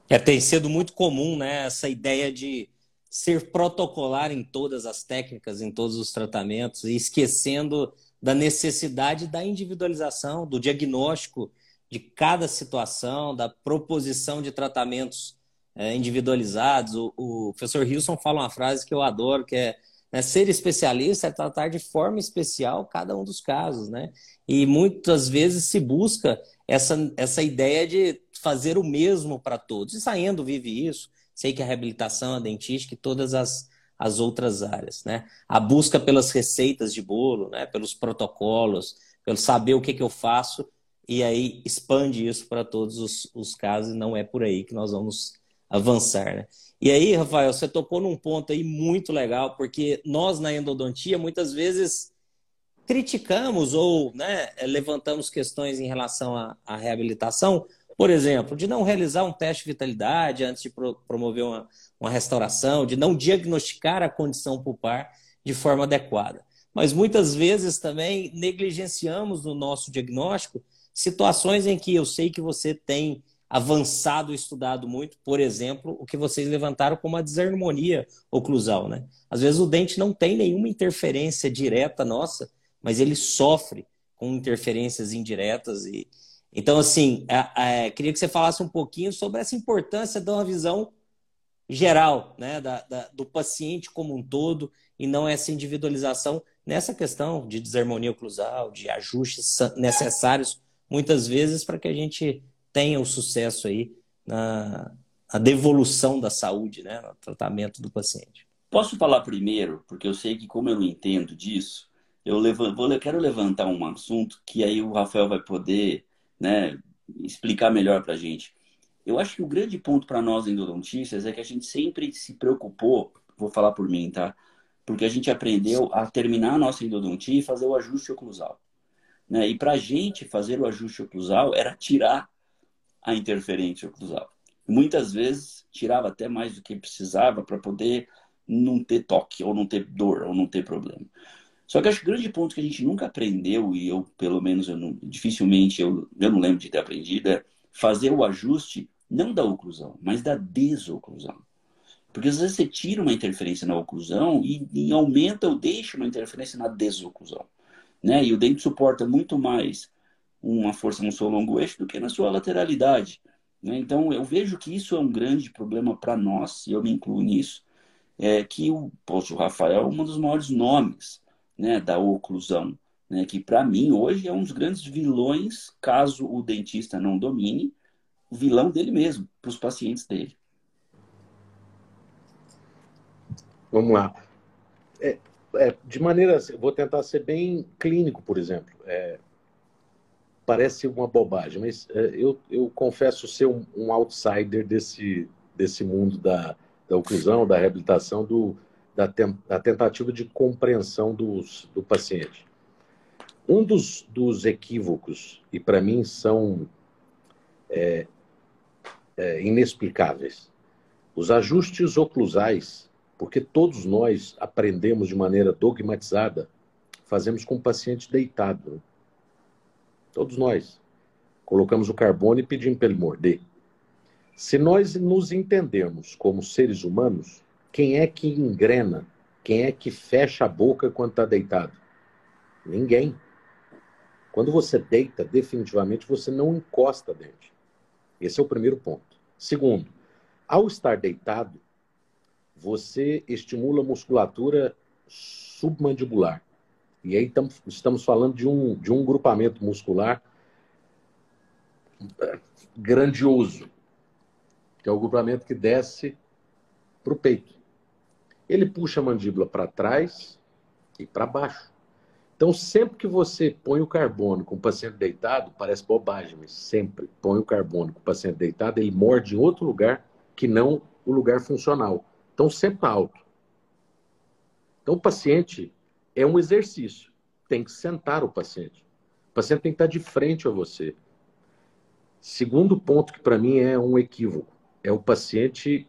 É, tem sido muito comum né, essa ideia de ser protocolar em todas as técnicas, em todos os tratamentos, e esquecendo da necessidade da individualização, do diagnóstico de cada situação, da proposição de tratamentos é, individualizados. O, o professor Wilson fala uma frase que eu adoro, que é né, ser especialista é tratar de forma especial cada um dos casos, né? E muitas vezes se busca essa, essa ideia de fazer o mesmo para todos. E saindo vive isso. Sei que a reabilitação, a dentística e todas as, as outras áreas, né? A busca pelas receitas de bolo, né? Pelos protocolos, pelo saber o que, que eu faço e aí expande isso para todos os, os casos. Não é por aí que nós vamos avançar, né? E aí, Rafael, você tocou num ponto aí muito legal, porque nós na endodontia muitas vezes criticamos ou né, levantamos questões em relação à, à, reabilitação, por exemplo, de não realizar um teste de vitalidade antes de pro, promover uma, uma restauração, de não diagnosticar a condição pulpar de forma adequada. Mas muitas vezes também negligenciamos no nosso diagnóstico situações em que eu sei que você tem avançado, estudado muito, por exemplo, o que vocês levantaram como a desarmonia oclusal, né? Às vezes o dente não tem nenhuma interferência direta nossa, mas ele sofre com interferências indiretas e então assim, é, é, queria que você falasse um pouquinho sobre essa importância de uma visão geral, né, da, da, do paciente como um todo e não essa individualização nessa questão de desarmonia oclusal, de ajustes necessários muitas vezes para que a gente tenha o sucesso aí na, na devolução da saúde, né, no tratamento do paciente. Posso falar primeiro, porque eu sei que como eu não entendo disso, eu, levanto, eu quero levantar um assunto que aí o Rafael vai poder né, explicar melhor para a gente. Eu acho que o grande ponto para nós endodontistas é que a gente sempre se preocupou, vou falar por mim, tá? Porque a gente aprendeu a terminar a nossa endodontia e fazer o ajuste oclusal. Né? E para a gente fazer o ajuste oclusal era tirar a interferência oclusal. Muitas vezes tirava até mais do que precisava para poder não ter toque, ou não ter dor, ou não ter problema. Só que acho que o grande ponto que a gente nunca aprendeu, e eu, pelo menos, eu não, dificilmente eu, eu não lembro de ter aprendido, é fazer o ajuste não da oclusão, mas da desoclusão. Porque às vezes você tira uma interferência na oclusão e, e aumenta ou deixa uma interferência na desoclusão. Né? E o dente suporta muito mais uma força no seu longo eixo do que na sua lateralidade. Né? Então, eu vejo que isso é um grande problema para nós, e eu me incluo nisso, é que o, poxa, o Rafael é um dos maiores nomes né, da oclusão, né, que para mim hoje é um dos grandes vilões, caso o dentista não domine, o vilão dele mesmo, para os pacientes dele. Vamos lá. É, é, de maneira, vou tentar ser bem clínico, por exemplo. É, parece uma bobagem, mas é, eu, eu confesso ser um, um, outsider desse, desse mundo da, da oclusão, da reabilitação, do, da, tem, da tentativa de compreensão dos, do paciente. Um dos, dos equívocos, e para mim são é, é, inexplicáveis, os ajustes oclusais, porque todos nós aprendemos de maneira dogmatizada, fazemos com o paciente deitado. Né? Todos nós. colocamos o carbono e pedimos para ele morder. Se nós nos entendermos como seres humanos, quem é que engrena? Quem é que fecha a boca quando está deitado? Ninguém. Quando você deita, definitivamente você não encosta dente. Esse é o primeiro ponto. Segundo, ao estar deitado, você estimula a musculatura submandibular. E aí estamos falando de um, de um grupamento muscular grandioso, que é o grupamento que desce para o peito. Ele puxa a mandíbula para trás e para baixo. Então, sempre que você põe o carbono com o paciente deitado, parece bobagem, mas sempre põe o carbono com o paciente deitado, ele morde em outro lugar que não o lugar funcional. Então, sempre está alto. Então, o paciente é um exercício. Tem que sentar o paciente. O paciente tem que estar de frente a você. Segundo ponto que para mim é um equívoco, é o paciente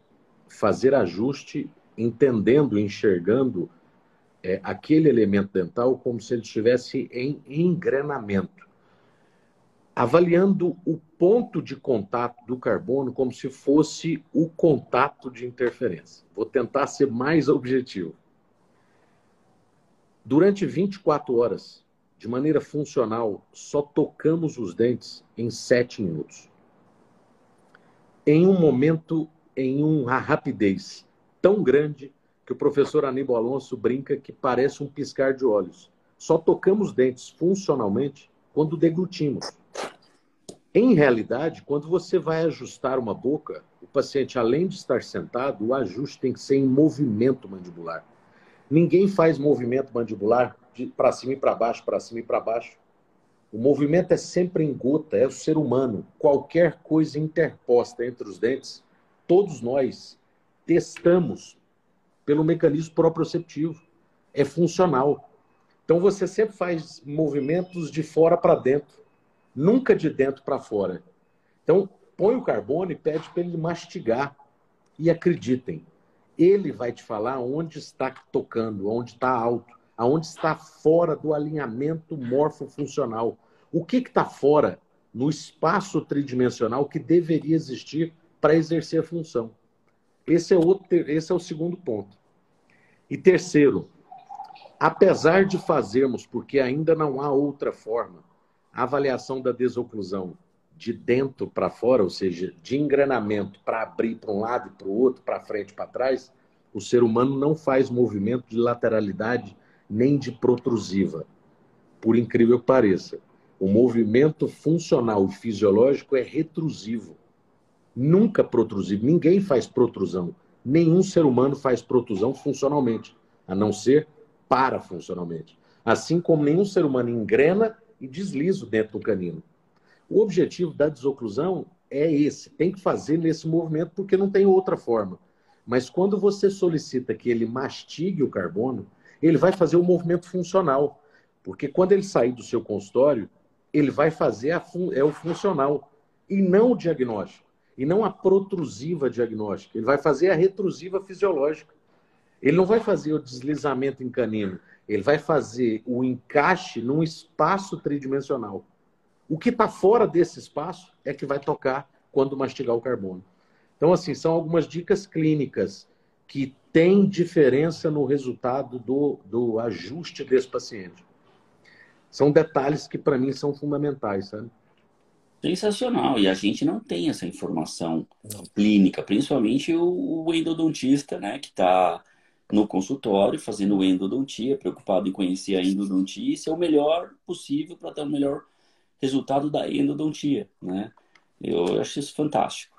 fazer ajuste entendendo, enxergando é, aquele elemento dental como se ele estivesse em engrenamento, avaliando o ponto de contato do carbono como se fosse o contato de interferência. Vou tentar ser mais objetivo. Durante 24 horas, de maneira funcional, só tocamos os dentes em 7 minutos. Em um momento, em uma rapidez tão grande que o professor Aníbal Alonso brinca que parece um piscar de olhos. Só tocamos dentes funcionalmente quando deglutimos. Em realidade, quando você vai ajustar uma boca, o paciente, além de estar sentado, o ajuste tem que ser em movimento mandibular. Ninguém faz movimento mandibular para cima e para baixo, para cima e para baixo. O movimento é sempre em gota, é o ser humano. Qualquer coisa interposta entre os dentes, todos nós testamos pelo mecanismo proprioceptivo. É funcional. Então você sempre faz movimentos de fora para dentro, nunca de dentro para fora. Então põe o carbono e pede para ele mastigar. E acreditem, ele vai te falar onde está tocando, onde está alto, aonde está fora do alinhamento morfofuncional. O que está fora no espaço tridimensional que deveria existir para exercer a função. Esse é, outro, esse é o segundo ponto. E terceiro, apesar de fazermos, porque ainda não há outra forma, a avaliação da desoclusão de dentro para fora, ou seja, de engrenamento para abrir para um lado e para o outro, para frente e para trás, o ser humano não faz movimento de lateralidade nem de protrusiva, por incrível que pareça. O movimento funcional e fisiológico é retrusivo nunca protrusivo. Ninguém faz protrusão. Nenhum ser humano faz protrusão funcionalmente, a não ser parafuncionalmente. Assim como nenhum ser humano engrena e desliza dentro do canino. O objetivo da desoclusão é esse, tem que fazer nesse movimento porque não tem outra forma. Mas quando você solicita que ele mastigue o carbono, ele vai fazer o um movimento funcional. Porque quando ele sair do seu consultório, ele vai fazer a fun é o funcional e não o diagnóstico e não a protrusiva diagnóstica. Ele vai fazer a retrusiva fisiológica. Ele não vai fazer o deslizamento em canino. Ele vai fazer o encaixe num espaço tridimensional. O que está fora desse espaço é que vai tocar quando mastigar o carbono. Então, assim, são algumas dicas clínicas que têm diferença no resultado do, do ajuste desse paciente. São detalhes que, para mim, são fundamentais, sabe? Sensacional. E a gente não tem essa informação não. clínica, principalmente o, endodontista, né, que está no consultório fazendo endodontia, preocupado em conhecer a endodontia e ser o melhor possível para ter o melhor resultado da endodontia, né? Eu acho isso fantástico.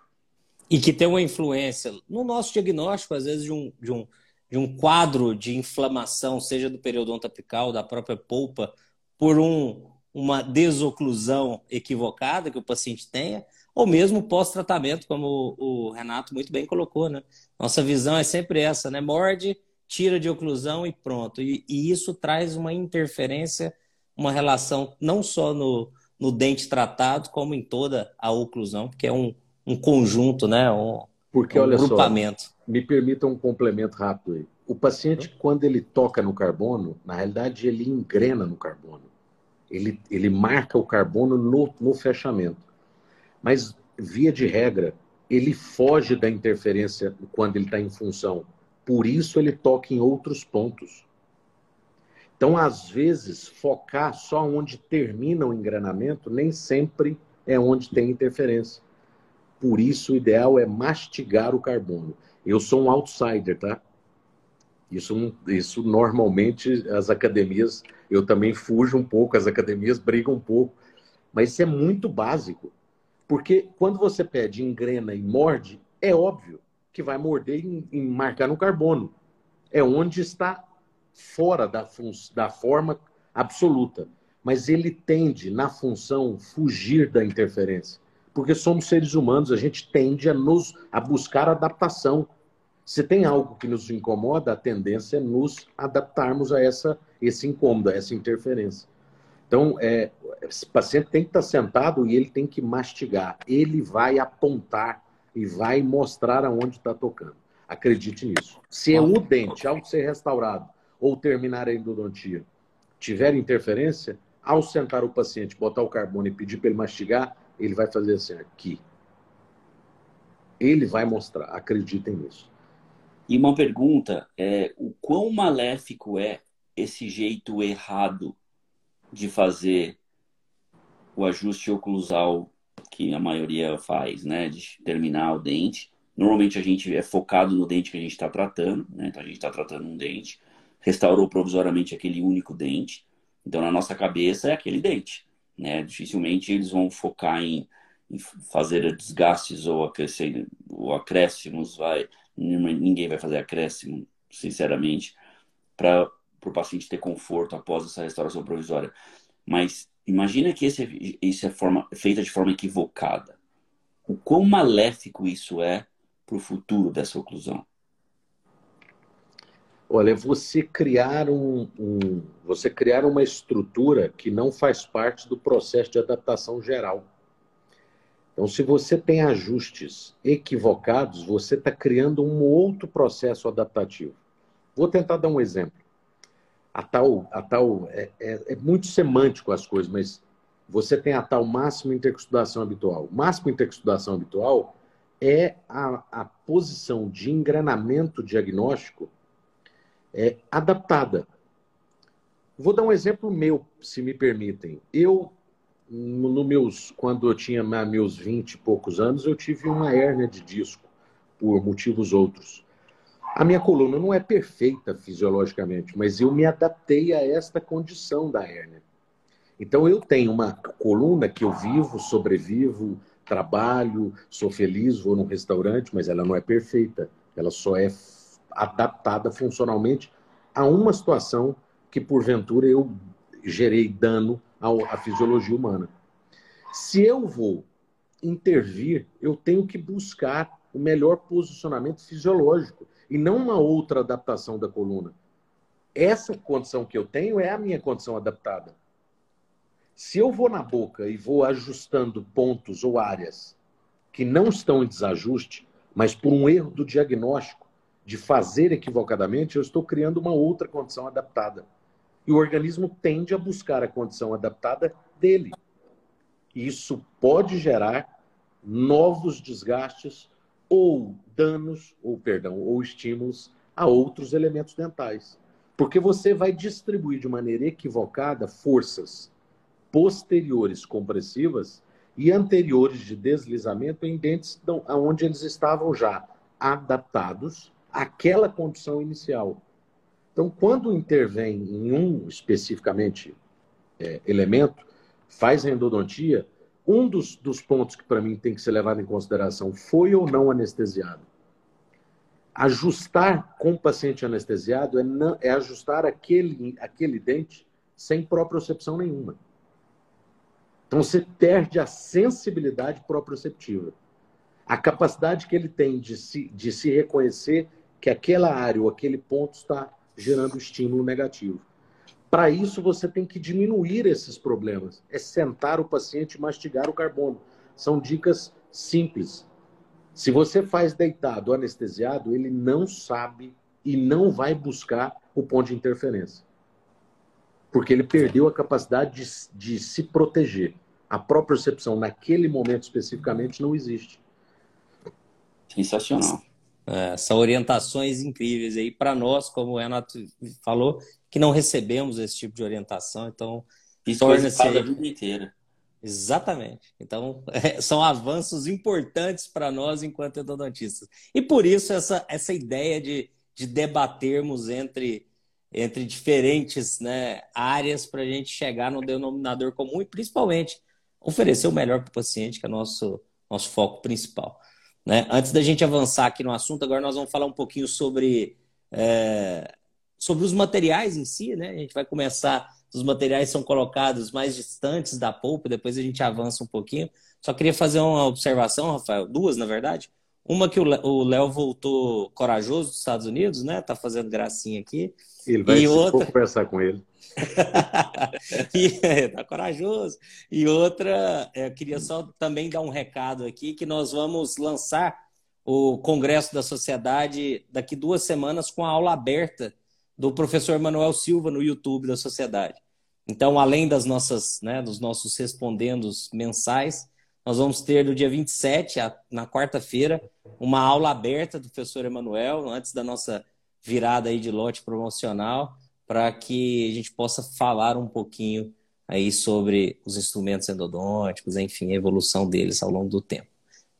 E que tem uma influência no nosso diagnóstico, às vezes, de um, de um, de um quadro de inflamação, seja do periodonto apical, da própria polpa, por um uma desoclusão equivocada que o paciente tenha, ou mesmo pós-tratamento, como o Renato muito bem colocou, né? Nossa visão é sempre essa, né? Morde, tira de oclusão e pronto. E, e isso traz uma interferência, uma relação não só no, no dente tratado, como em toda a oclusão, porque é um, um conjunto, né? Um, porque, um olha grupamento. Só, me permita um complemento rápido aí. O paciente, quando ele toca no carbono, na realidade ele engrena no carbono ele, ele marca o carbono no, no fechamento. Mas, via de regra, ele foge da interferência quando ele está em função. Por isso ele toca em outros pontos. Então, às vezes, focar só onde termina o engrenamento nem sempre é onde tem interferência. Por isso, o ideal é mastigar o carbono. Eu sou um outsider, tá? Isso, isso normalmente as academias, eu também fujo um pouco, as academias brigam um pouco, mas isso é muito básico. Porque quando você pede engrena e morde, é óbvio que vai morder e marcar no carbono. É onde está fora da, da forma absoluta. Mas ele tende, na função, fugir da interferência. Porque somos seres humanos, a gente tende a, nos, a buscar adaptação. Se tem algo que nos incomoda, a tendência é nos adaptarmos a essa, esse incômodo, a essa interferência. Então, é, esse paciente tem que estar sentado e ele tem que mastigar. Ele vai apontar e vai mostrar aonde está tocando. Acredite nisso. Se é o dente, ao ser restaurado ou terminar a endodontia, tiver interferência, ao sentar o paciente, botar o carbono e pedir para ele mastigar, ele vai fazer assim, aqui. Ele vai mostrar. Acreditem nisso. E uma pergunta é o quão maléfico é esse jeito errado de fazer o ajuste oclusal que a maioria faz, né, de terminar o dente. Normalmente a gente é focado no dente que a gente está tratando, né? Então a gente está tratando um dente, restaurou provisoriamente aquele único dente. Então na nossa cabeça é aquele dente, né? Dificilmente eles vão focar em, em fazer desgastes ou, acrescer, ou acréscimos, vai ninguém vai fazer acréscimo, sinceramente, para o paciente ter conforto após essa restauração provisória. Mas imagina que esse, isso é forma, feita de forma equivocada. O quão maléfico isso é para o futuro dessa oclusão? Olha, você criar um, um, você criar uma estrutura que não faz parte do processo de adaptação geral. Então, se você tem ajustes equivocados, você está criando um outro processo adaptativo. Vou tentar dar um exemplo. A tal, a tal é, é, é muito semântico as coisas, mas você tem a tal máxima interexudação habitual. Máxima interexudação habitual é a, a posição de engrenamento diagnóstico é, adaptada. Vou dar um exemplo meu, se me permitem. Eu no meus, quando eu tinha meus 20 e poucos anos, eu tive uma hérnia de disco, por motivos outros. A minha coluna não é perfeita fisiologicamente, mas eu me adaptei a esta condição da hérnia. Então eu tenho uma coluna que eu vivo, sobrevivo, trabalho, sou feliz, vou num restaurante, mas ela não é perfeita. Ela só é adaptada funcionalmente a uma situação que porventura eu gerei dano à fisiologia humana. Se eu vou intervir, eu tenho que buscar o melhor posicionamento fisiológico e não uma outra adaptação da coluna. Essa condição que eu tenho é a minha condição adaptada. Se eu vou na boca e vou ajustando pontos ou áreas que não estão em desajuste, mas por um erro do diagnóstico, de fazer equivocadamente, eu estou criando uma outra condição adaptada. E o organismo tende a buscar a condição adaptada dele. Isso pode gerar novos desgastes ou danos, ou perdão, ou estímulos a outros elementos dentais. Porque você vai distribuir de maneira equivocada forças posteriores compressivas e anteriores de deslizamento em dentes onde eles estavam já adaptados àquela condição inicial. Então, quando intervém em um especificamente é, elemento, faz a endodontia, um dos, dos pontos que para mim tem que ser levado em consideração foi ou não anestesiado. Ajustar com o paciente anestesiado é, não, é ajustar aquele, aquele dente sem propriocepção nenhuma. Então você perde a sensibilidade proprioceptiva. A capacidade que ele tem de se, de se reconhecer que aquela área ou aquele ponto está gerando estímulo negativo. Para isso, você tem que diminuir esses problemas. É sentar o paciente e mastigar o carbono. São dicas simples. Se você faz deitado anestesiado, ele não sabe e não vai buscar o ponto de interferência. Porque ele perdeu a capacidade de, de se proteger. a própria percepção naquele momento especificamente não existe. Sensacional. É, são orientações incríveis aí para nós, como o Renato falou, que não recebemos esse tipo de orientação, então isso torna-se a vida inteira. Exatamente. Então, é, são avanços importantes para nós enquanto endodontistas. E por isso essa, essa ideia de, de debatermos entre, entre diferentes né, áreas para a gente chegar no denominador comum e principalmente oferecer o melhor para o paciente, que é nosso, nosso foco principal. Né? Antes da gente avançar aqui no assunto, agora nós vamos falar um pouquinho sobre, é, sobre os materiais em si. Né? A gente vai começar, os materiais são colocados mais distantes da polpa, depois a gente avança um pouquinho. Só queria fazer uma observação, Rafael, duas na verdade. Uma que o Léo voltou corajoso dos Estados Unidos, né? Tá fazendo gracinha aqui. Ele vai e outra... conversar com ele. e, tá corajoso. E outra, eu queria só também dar um recado aqui que nós vamos lançar o Congresso da Sociedade daqui duas semanas com a aula aberta do professor Manuel Silva no YouTube da Sociedade. Então, além das nossas, né, dos nossos respondendos mensais, nós vamos ter no dia 27, na quarta-feira, uma aula aberta do professor Emanuel, antes da nossa virada aí de lote promocional para que a gente possa falar um pouquinho aí sobre os instrumentos endodônticos, enfim, a evolução deles ao longo do tempo,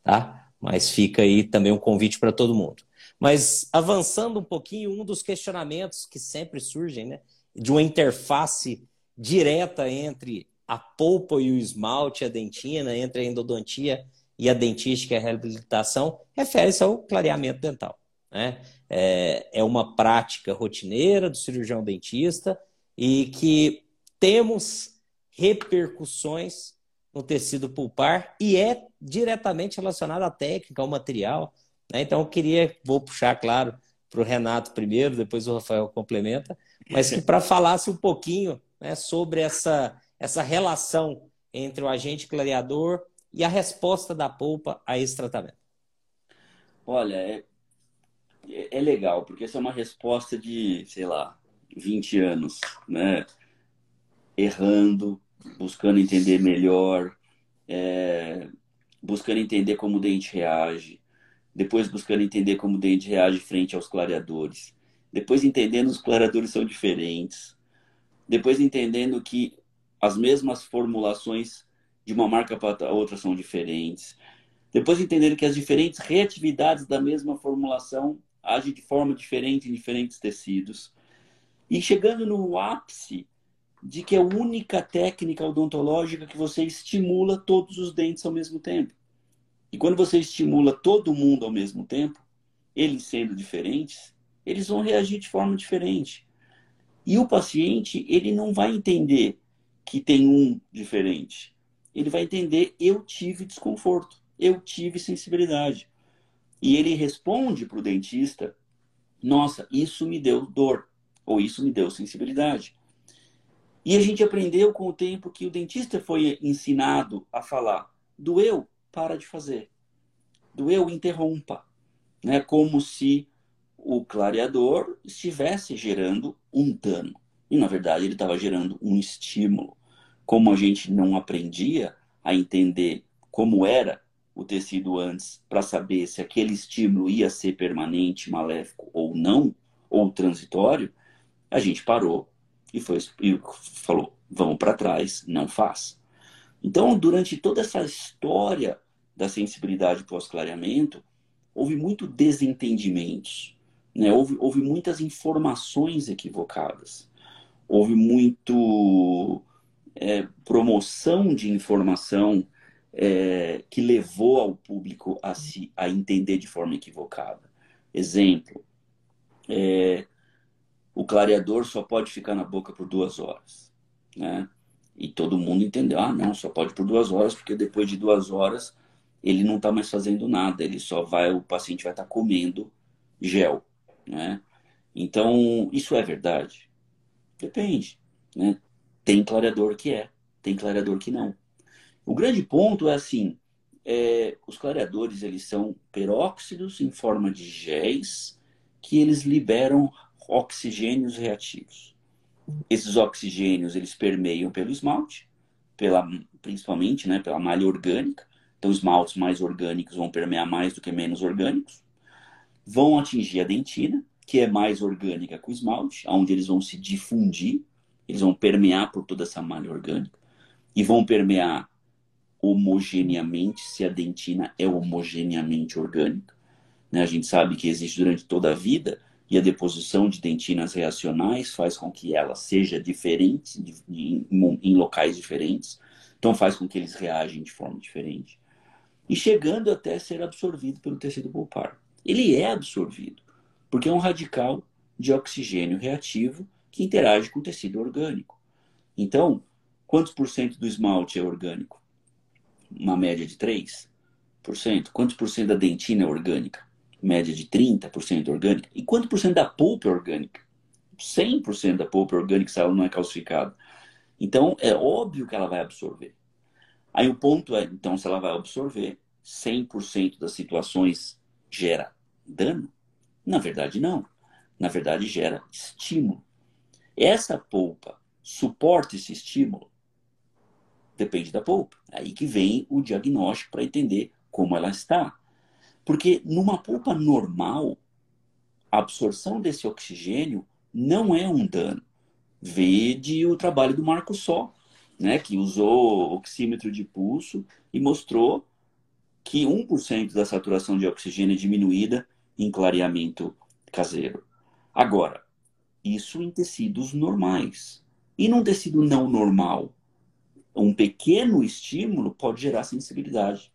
tá? Mas fica aí também um convite para todo mundo. Mas avançando um pouquinho, um dos questionamentos que sempre surgem, né, de uma interface direta entre a polpa e o esmalte, a dentina, entre a endodontia e a dentística e a reabilitação, refere-se ao clareamento dental. Né? É, é uma prática rotineira do cirurgião dentista e que temos repercussões no tecido pulpar e é diretamente relacionado à técnica, ao material. Né? Então, eu queria, vou puxar, claro, para o Renato primeiro, depois o Rafael complementa, mas que para falasse um pouquinho né, sobre essa, essa relação entre o agente clareador e a resposta da polpa a esse tratamento. Olha, é, é, legal, porque essa é uma resposta de, sei lá, 20 anos, né? Errando, buscando entender melhor, é, buscando entender como o dente reage, depois buscando entender como o dente reage frente aos clareadores, depois entendendo os clareadores são diferentes, depois entendendo que as mesmas formulações de uma marca para outra são diferentes, depois entendendo que as diferentes reatividades da mesma formulação age de forma diferente em diferentes tecidos. E chegando no ápice de que é a única técnica odontológica que você estimula todos os dentes ao mesmo tempo. E quando você estimula todo mundo ao mesmo tempo, eles sendo diferentes, eles vão reagir de forma diferente. E o paciente, ele não vai entender que tem um diferente. Ele vai entender eu tive desconforto, eu tive sensibilidade. E ele responde para o dentista: Nossa, isso me deu dor, ou isso me deu sensibilidade. E a gente aprendeu com o tempo que o dentista foi ensinado a falar: doeu, para de fazer. Doeu, interrompa. Né? Como se o clareador estivesse gerando um dano. E, na verdade, ele estava gerando um estímulo. Como a gente não aprendia a entender como era o tecido antes para saber se aquele estímulo ia ser permanente, maléfico ou não, ou transitório, a gente parou e, foi, e falou: vamos para trás, não faz. Então, durante toda essa história da sensibilidade pós-clareamento, houve muito desentendimentos, né? houve, houve muitas informações equivocadas, houve muito é, promoção de informação é, que levou ao público a, se, a entender de forma equivocada. Exemplo, é, o clareador só pode ficar na boca por duas horas, né? E todo mundo entendeu, ah, não, só pode por duas horas, porque depois de duas horas ele não está mais fazendo nada, ele só vai, o paciente vai estar tá comendo gel, né? Então, isso é verdade? Depende, né? Tem clareador que é, tem clareador que não. O grande ponto é assim, é, os clareadores eles são peróxidos em forma de géis que eles liberam oxigênios reativos. Esses oxigênios eles permeiam pelo esmalte, pela, principalmente né, pela malha orgânica. Então, esmaltes mais orgânicos vão permear mais do que menos orgânicos. Vão atingir a dentina, que é mais orgânica que o esmalte, onde eles vão se difundir, eles vão permear por toda essa malha orgânica. E vão permear homogeneamente, se a dentina é homogeneamente orgânica. Né? A gente sabe que existe durante toda a vida e a deposição de dentinas reacionais faz com que ela seja diferente de, de, em, em locais diferentes, então faz com que eles reagem de forma diferente. E chegando até ser absorvido pelo tecido pulpar. Ele é absorvido, porque é um radical de oxigênio reativo que interage com o tecido orgânico. Então, quantos por cento do esmalte é orgânico? Uma média de 3%. Quantos por cento da dentina é orgânica? média de 30% orgânica. E quanto por cento da polpa é orgânica? 100% da polpa é orgânica se ela não é calcificada. Então, é óbvio que ela vai absorver. Aí o ponto é, então, se ela vai absorver, 100% das situações gera dano? Na verdade, não. Na verdade, gera estímulo. Essa polpa suporta esse estímulo? Depende da polpa. Aí que vem o diagnóstico para entender como ela está. Porque numa polpa normal, a absorção desse oxigênio não é um dano. Vede o trabalho do Marco Só, né, que usou oxímetro de pulso e mostrou que 1% da saturação de oxigênio é diminuída em clareamento caseiro. Agora, isso em tecidos normais. E num tecido não normal, um pequeno estímulo pode gerar sensibilidade.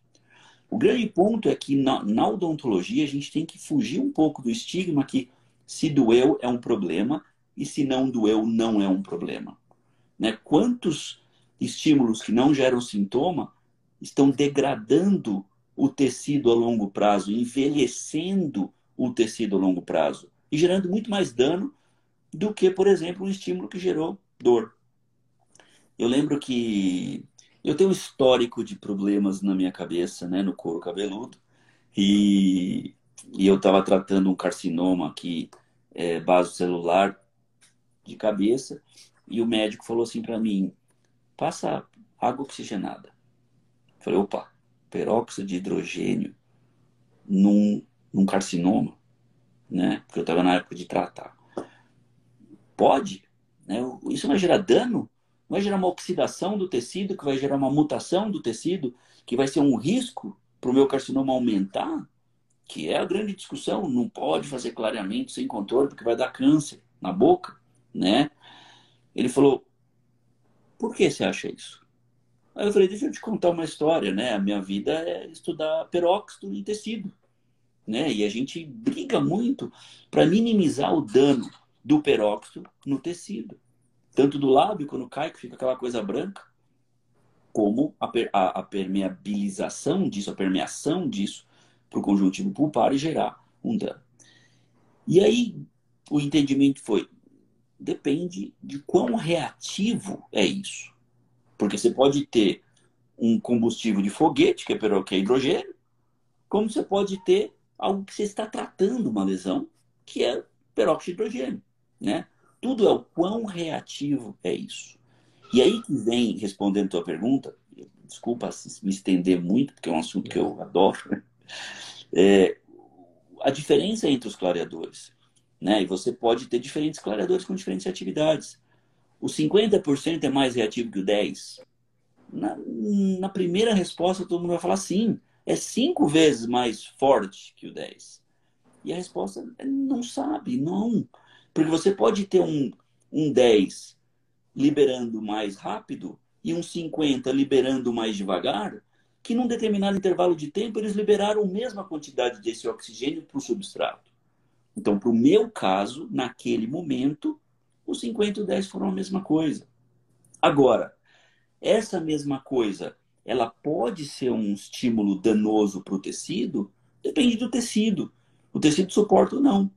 O grande ponto é que na, na, odontologia a gente tem que fugir um pouco do estigma que se doeu é um problema e se não doeu não é um problema. Né? Quantos estímulos que não geram sintoma estão degradando o tecido a longo prazo, envelhecendo o tecido a longo prazo e gerando muito mais dano do que, por exemplo, um estímulo que gerou dor. Eu lembro que eu tenho um histórico de problemas na minha cabeça, né, no couro cabeludo, e, e eu estava tratando um carcinoma aqui, é, celular de cabeça, e o médico falou assim para mim: passa água oxigenada. Eu falei: opa, peróxido de hidrogênio num, num carcinoma, né? Porque eu estava na época de tratar. Pode? Né? Isso vai gerar dano? Vai gerar uma oxidação do tecido, que vai gerar uma mutação do tecido, que vai ser um risco para o meu carcinoma aumentar, que é a grande discussão. Não pode fazer clareamento sem controle, porque vai dar câncer na boca, né? Ele falou, por que você acha isso? Aí eu falei, deixa eu te contar uma história, né? A minha vida é estudar peróxido em tecido, né? E a gente briga muito para minimizar o dano do peróxido no tecido tanto do lábio, quando cai, que fica aquela coisa branca, como a, a, a permeabilização disso, a permeação disso para o conjuntivo pulpar e gerar um dano. E aí o entendimento foi: depende de quão reativo é isso. Porque você pode ter um combustível de foguete, que é, que é hidrogênio, como você pode ter algo que você está tratando uma lesão, que é peróxido de hidrogênio. Né? Tudo é o quão reativo é isso. E aí que vem, respondendo a tua pergunta, desculpa me estender muito, porque é um assunto que eu adoro, é, a diferença entre os clareadores. Né? E você pode ter diferentes clareadores com diferentes atividades. O 50% é mais reativo que o 10%. Na, na, primeira resposta, todo mundo vai falar sim. É cinco vezes mais forte que o 10. E a resposta é não sabe, não. Porque você pode ter um, um 10 liberando mais rápido e um 50 liberando mais devagar, que num determinado intervalo de tempo eles liberaram a mesma quantidade desse oxigênio para o substrato. Então, para o meu caso, naquele momento, o 50 e o 10 foram a mesma coisa. Agora, essa mesma coisa, ela pode ser um estímulo danoso para o tecido? Depende do tecido. O tecido suporta ou não.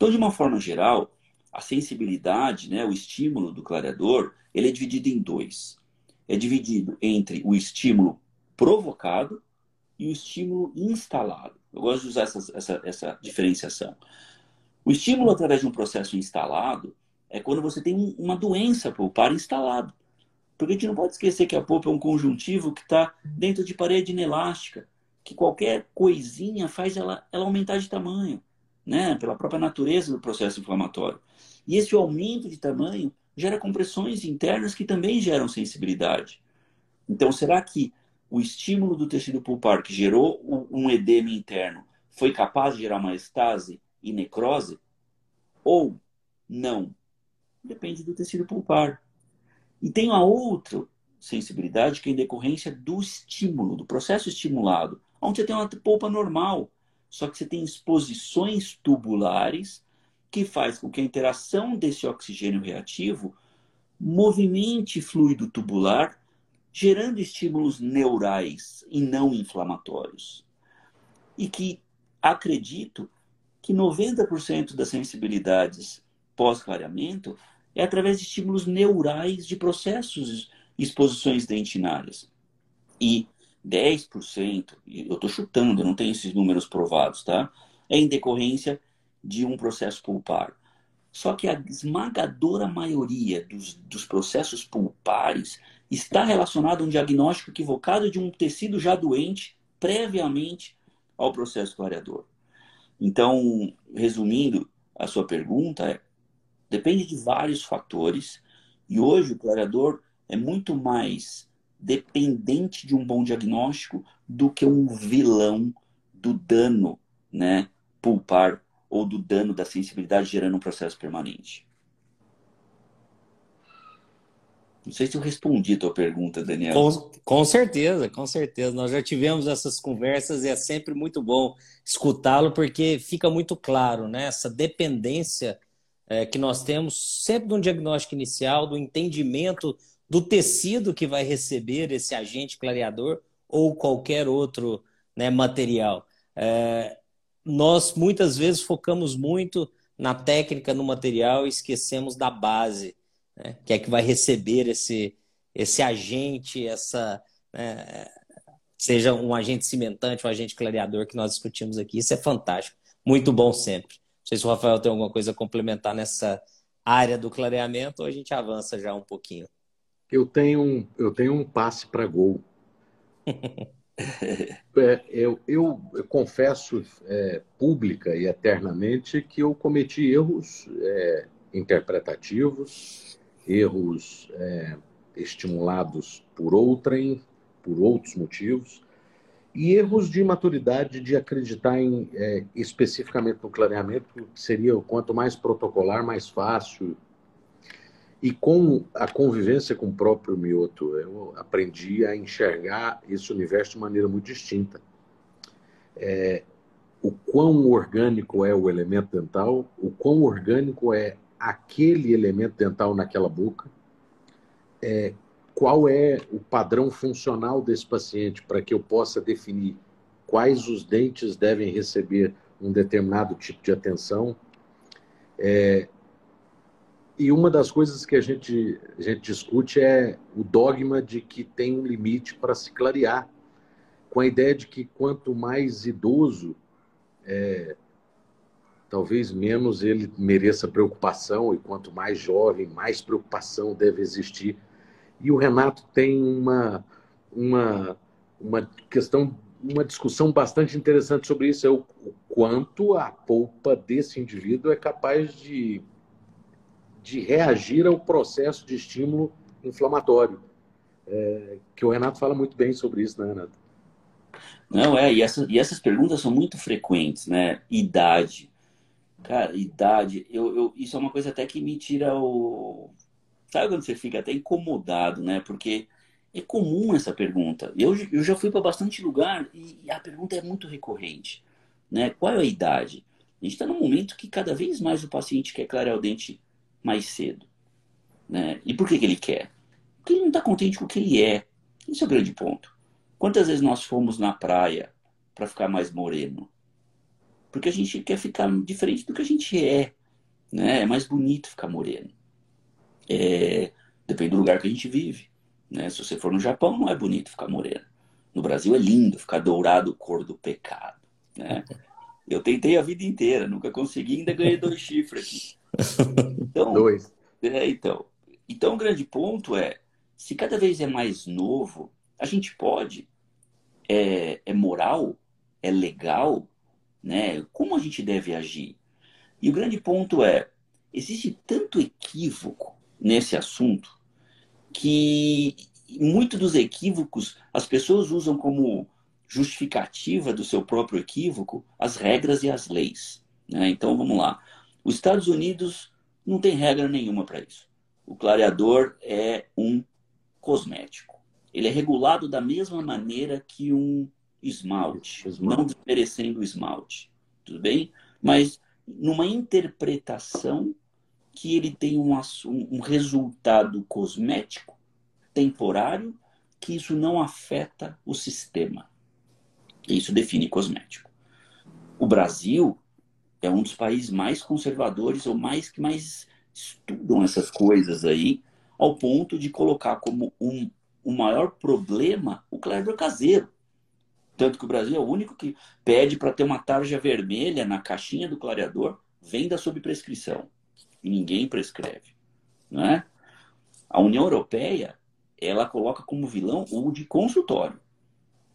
Então, de uma forma geral, a sensibilidade, né, o estímulo do clareador, ele é dividido em dois. É dividido entre o estímulo provocado e o estímulo instalado. Eu gosto de usar essa, essa, essa diferenciação. O estímulo através de um processo instalado é quando você tem uma doença pulpar instalado. Porque a gente não pode esquecer que a polpa é um conjuntivo que está dentro de parede inelástica, que qualquer coisinha faz ela, ela aumentar de tamanho, né? pela própria natureza do processo inflamatório. E esse aumento de tamanho gera compressões internas que também geram sensibilidade. Então, será que o estímulo do tecido pulpar que gerou um edema interno foi capaz de gerar uma estase e necrose? Ou não? Depende do tecido pulpar. E tem uma outra sensibilidade que é em decorrência do estímulo, do processo estimulado, onde você tem uma polpa normal, só que você tem exposições tubulares que faz com que a interação desse oxigênio reativo movimente fluido tubular, gerando estímulos neurais e não inflamatórios. E que acredito que 90% das sensibilidades pós-clareamento é através de estímulos neurais de processos exposições dentinárias. E 10%, eu estou chutando, não tenho esses números provados, tá? É em decorrência de um processo pulpar. Só que a esmagadora maioria dos, dos processos pulpares está relacionado a um diagnóstico equivocado de um tecido já doente previamente ao processo clareador. Então, resumindo a sua pergunta, é Depende de vários fatores. E hoje o clareador é muito mais dependente de um bom diagnóstico do que um vilão do dano né, pulpar ou do dano da sensibilidade gerando um processo permanente. Não sei se eu respondi a tua pergunta, Daniel. Com, com certeza, com certeza. Nós já tivemos essas conversas e é sempre muito bom escutá-lo, porque fica muito claro, né? Essa dependência é, que nós temos sempre de um diagnóstico inicial, do entendimento do tecido que vai receber esse agente clareador ou qualquer outro né, material. É, nós muitas vezes focamos muito na técnica, no material e esquecemos da base, né, que é que vai receber esse, esse agente, essa né, seja um agente cimentante, um agente clareador que nós discutimos aqui. Isso é fantástico, muito bom sempre sei se o Rafael tem alguma coisa a complementar nessa área do clareamento ou a gente avança já um pouquinho. Eu tenho um, eu tenho um passe para gol. é, eu, eu, eu, confesso é, pública e eternamente que eu cometi erros é, interpretativos, erros é, estimulados por outrem, por outros motivos, e erros de maturidade de acreditar em, é, especificamente no clareamento, que seria quanto mais protocolar, mais fácil. E com a convivência com o próprio Mioto, eu aprendi a enxergar esse universo de maneira muito distinta. É, o quão orgânico é o elemento dental, o quão orgânico é aquele elemento dental naquela boca, é, qual é o padrão funcional desse paciente para que eu possa definir quais os dentes devem receber um determinado tipo de atenção. É, e uma das coisas que a gente, a gente discute é o dogma de que tem um limite para se clarear, com a ideia de que quanto mais idoso, é, talvez menos ele mereça preocupação, e quanto mais jovem, mais preocupação deve existir. E o Renato tem uma, uma, uma questão, uma discussão bastante interessante sobre isso, é o, o quanto a polpa desse indivíduo é capaz de, de reagir ao processo de estímulo inflamatório. É, que o Renato fala muito bem sobre isso, né, Renato? Não, é, e, essa, e essas perguntas são muito frequentes, né? Idade. Cara, idade, eu, eu, isso é uma coisa até que me tira o, Sabe quando você fica até incomodado, né? Porque é comum essa pergunta. Eu, eu já fui para bastante lugar e a pergunta é muito recorrente. Né? Qual é a idade? A gente está num momento que cada vez mais o paciente quer clarear o dente mais cedo. Né? E por que, que ele quer? Porque ele não está contente com o que ele é. Esse é o grande ponto. Quantas vezes nós fomos na praia para ficar mais moreno? Porque a gente quer ficar diferente do que a gente é. Né? É mais bonito ficar moreno. É, depende do lugar que a gente vive. Né? Se você for no Japão, não é bonito ficar moreno. No Brasil é lindo ficar dourado cor do pecado. Né? Eu tentei a vida inteira, nunca consegui, ainda ganhei dois chifres aqui. Então, dois. É, então, então, o grande ponto é: se cada vez é mais novo, a gente pode, é, é moral, é legal, né? Como a gente deve agir? E o grande ponto é, existe tanto equívoco nesse assunto que muitos dos equívocos as pessoas usam como justificativa do seu próprio equívoco as regras e as leis. Né? Então vamos lá. Os Estados Unidos não tem regra nenhuma para isso. O clareador é um cosmético. Ele é regulado da mesma maneira que um esmalte, esmalte. não desmerecendo o esmalte. Tudo bem? Mas numa interpretação que ele tem um, um resultado cosmético temporário, que isso não afeta o sistema. Isso define cosmético. O Brasil é um dos países mais conservadores ou mais que mais estudam essas coisas aí, ao ponto de colocar como um, um maior problema o clareador caseiro. Tanto que o Brasil é o único que pede para ter uma tarja vermelha na caixinha do clareador, venda sob prescrição. E ninguém prescreve. Não é? A União Europeia, ela coloca como vilão o de consultório.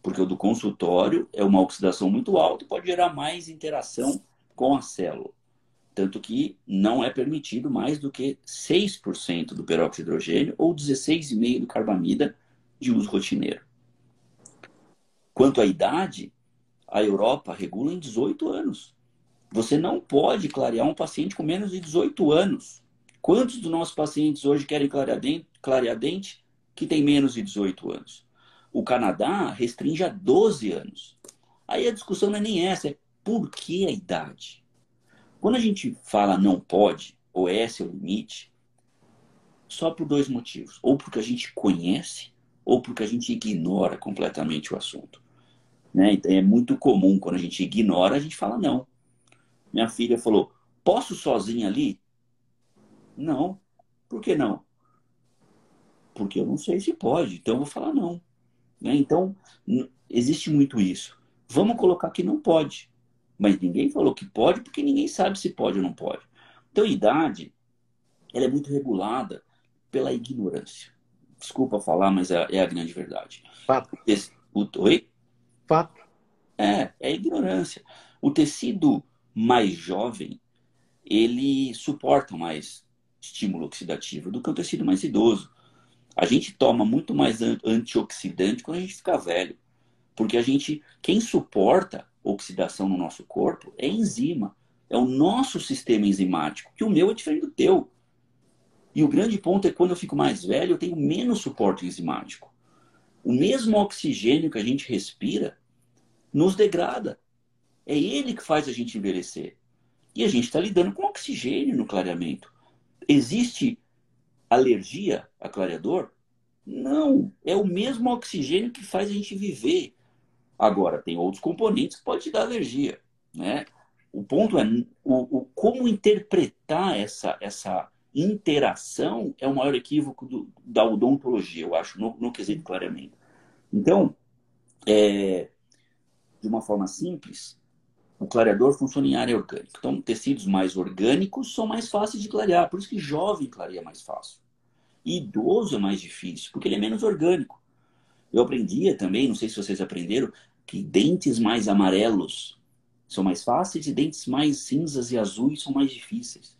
Porque o do consultório é uma oxidação muito alta e pode gerar mais interação com a célula. Tanto que não é permitido mais do que 6% do peróxido de hidrogênio ou 16,5% do carbamida de uso rotineiro. Quanto à idade, a Europa regula em 18 anos. Você não pode clarear um paciente com menos de 18 anos. Quantos dos nossos pacientes hoje querem clarear dente, clarear dente que tem menos de 18 anos? O Canadá restringe a 12 anos. Aí a discussão não é nem essa, é por que a idade? Quando a gente fala não pode, ou esse é o limite, só por dois motivos. Ou porque a gente conhece, ou porque a gente ignora completamente o assunto. Né? É muito comum quando a gente ignora, a gente fala não. Minha filha falou: posso sozinha ali? Não. Por que não? Porque eu não sei se pode, então eu vou falar não. Né? Então, existe muito isso. Vamos colocar que não pode. Mas ninguém falou que pode, porque ninguém sabe se pode ou não pode. Então, a idade, ela é muito regulada pela ignorância. Desculpa falar, mas é, é a grande verdade. Fato. Esse, o, oi? Fato. É, é a ignorância. O tecido mais jovem, ele suporta mais estímulo oxidativo do que o tecido mais idoso. A gente toma muito mais antioxidante quando a gente fica velho. Porque a gente, quem suporta oxidação no nosso corpo é enzima. É o nosso sistema enzimático, que o meu é diferente do teu. E o grande ponto é quando eu fico mais velho, eu tenho menos suporte enzimático. O mesmo oxigênio que a gente respira nos degrada. É ele que faz a gente envelhecer. E a gente está lidando com oxigênio no clareamento. Existe alergia a clareador? Não. É o mesmo oxigênio que faz a gente viver. Agora, tem outros componentes que podem te dar alergia. Né? O ponto é o, o, como interpretar essa, essa interação é o maior equívoco do, da odontologia, eu acho, no, no quesito clareamento. Então, é, de uma forma simples, o clareador funciona em área orgânica. Então, tecidos mais orgânicos são mais fáceis de clarear, por isso que jovem clareia mais fácil. E idoso é mais difícil, porque ele é menos orgânico. Eu aprendia também, não sei se vocês aprenderam, que dentes mais amarelos são mais fáceis e dentes mais cinzas e azuis são mais difíceis.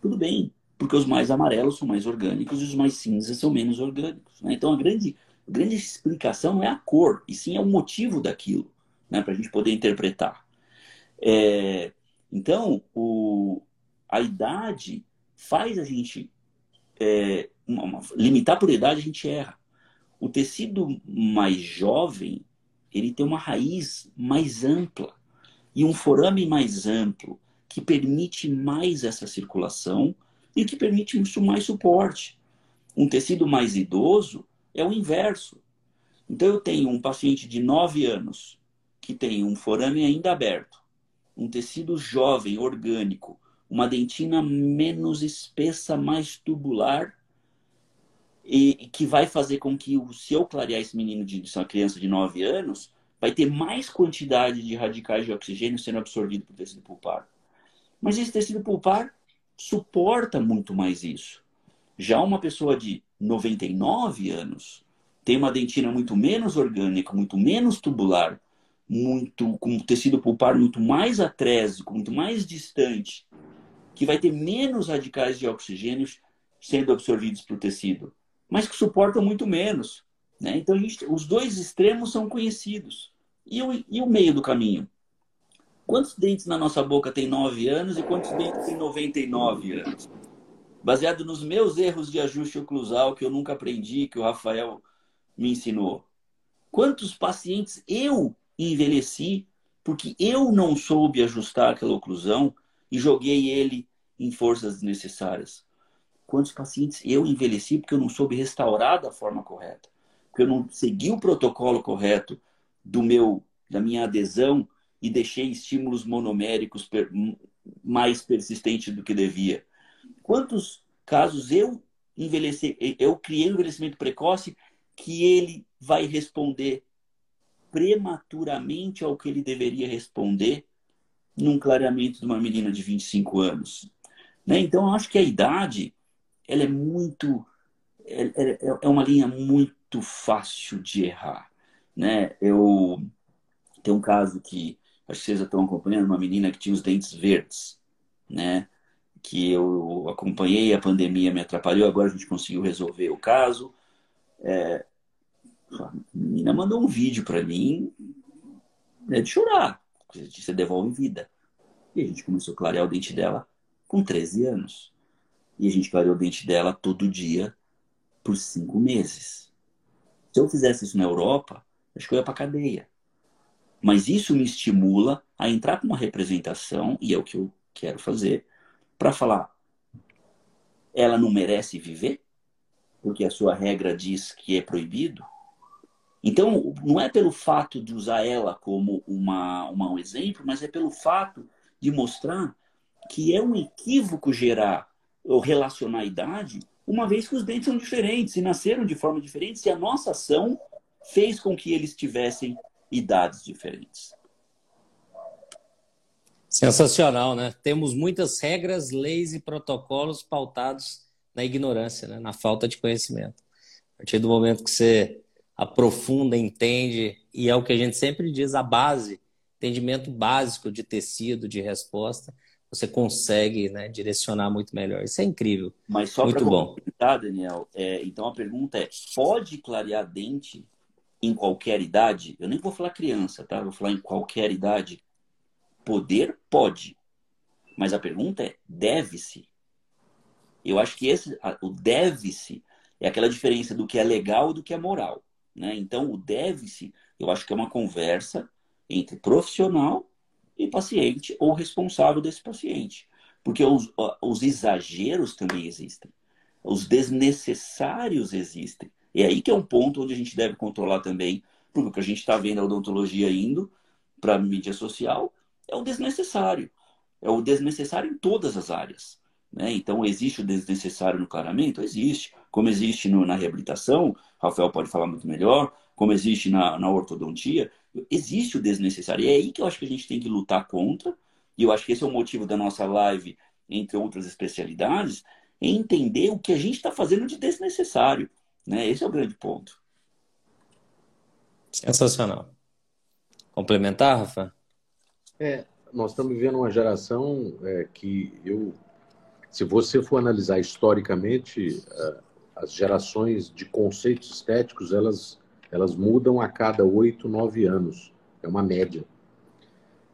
Tudo bem, porque os mais amarelos são mais orgânicos e os mais cinzas são menos orgânicos. Né? Então a grande, a grande explicação não é a cor, e sim é o motivo daquilo, né? para a gente poder interpretar. É, então, o, a idade faz a gente é, uma, uma, limitar por idade, a gente erra o tecido mais jovem ele tem uma raiz mais ampla e um forame mais amplo que permite mais essa circulação e que permite mais suporte. Um tecido mais idoso é o inverso. Então eu tenho um paciente de 9 anos que tem um forame ainda aberto, um tecido jovem, orgânico, uma dentina menos espessa, mais tubular e, que vai fazer com que, se eu clarear esse menino de uma criança de 9 anos, vai ter mais quantidade de radicais de oxigênio sendo absorvido pelo tecido pulpar. Mas esse tecido pulpar suporta muito mais isso. Já uma pessoa de 99 anos tem uma dentina muito menos orgânica, muito menos tubular, muito com tecido pulpar muito mais atrésico, muito mais distante, que vai ter menos radicais de oxigênio sendo absorvidos para o tecido, mas que suportam muito menos. Né? Então, gente, os dois extremos são conhecidos. E o, e o meio do caminho? Quantos dentes na nossa boca tem 9 anos e quantos dentes tem 99 anos? Baseado nos meus erros de ajuste oclusal que eu nunca aprendi, que o Rafael me ensinou. Quantos pacientes eu envelheci porque eu não soube ajustar aquela oclusão e joguei ele em forças desnecessárias? Quantos pacientes eu envelheci porque eu não soube restaurar da forma correta? Porque eu não segui o protocolo correto do meu da minha adesão e deixei estímulos monoméricos per, mais persistentes do que devia. Quantos casos eu envelheci, eu criei um envelhecimento precoce que ele vai responder prematuramente ao que ele deveria responder num clareamento de uma menina de 25 anos. Né? Então, eu acho que a idade ela é muito. É, é, é uma linha muito fácil de errar. Né? Eu tenho um caso que acho que vocês estão acompanhando, uma menina que tinha os dentes verdes, né? Que eu acompanhei, a pandemia me atrapalhou, agora a gente conseguiu resolver o caso. É, a menina mandou um vídeo para mim né, de chorar. Você devolve vida. E a gente começou a clarear o dente dela com 13 anos. E a gente clareou o dente dela todo dia por cinco meses. Se eu fizesse isso na Europa, acho que eu ia para cadeia. Mas isso me estimula a entrar com uma representação, e é o que eu quero fazer, para falar: ela não merece viver? Porque a sua regra diz que é proibido? Então, não é pelo fato de usar ela como uma, uma, um exemplo, mas é pelo fato de mostrar que é um equívoco gerar ou relacionar a idade, uma vez que os dentes são diferentes e nasceram de forma diferente, e a nossa ação fez com que eles tivessem idades diferentes. Sensacional, né? Temos muitas regras, leis e protocolos pautados na ignorância, né? na falta de conhecimento. A partir do momento que você aprofunda, entende, e é o que a gente sempre diz, a base, entendimento básico de tecido, de resposta, você consegue né, direcionar muito melhor. Isso é incrível. Mas só para complementar, Daniel, é, então a pergunta é: pode clarear dente em qualquer idade, eu nem vou falar criança, tá? Vou falar em qualquer idade. Poder pode. Mas a pergunta é: deve-se? Eu acho que esse, o deve-se é aquela diferença do que é legal e do que é moral. Né? Então, o deve-se, eu acho que é uma conversa entre profissional e paciente ou responsável desse paciente. Porque os, os exageros também existem. Os desnecessários existem. E aí que é um ponto onde a gente deve controlar também, porque o que a gente está vendo a odontologia indo para a mídia social é o desnecessário. É o desnecessário em todas as áreas. Né? Então, existe o desnecessário no clareamento? Existe. Como existe no, na reabilitação, Rafael pode falar muito melhor, como existe na, na ortodontia, existe o desnecessário. E é aí que eu acho que a gente tem que lutar contra, e eu acho que esse é o motivo da nossa live, entre outras especialidades, é entender o que a gente está fazendo de desnecessário. Né? Esse é o grande ponto. Sensacional. Complementar, Rafa? É, nós estamos vivendo uma geração é, que eu, se você for analisar historicamente, é, as gerações de conceitos estéticos elas elas mudam a cada oito, nove anos. É uma média.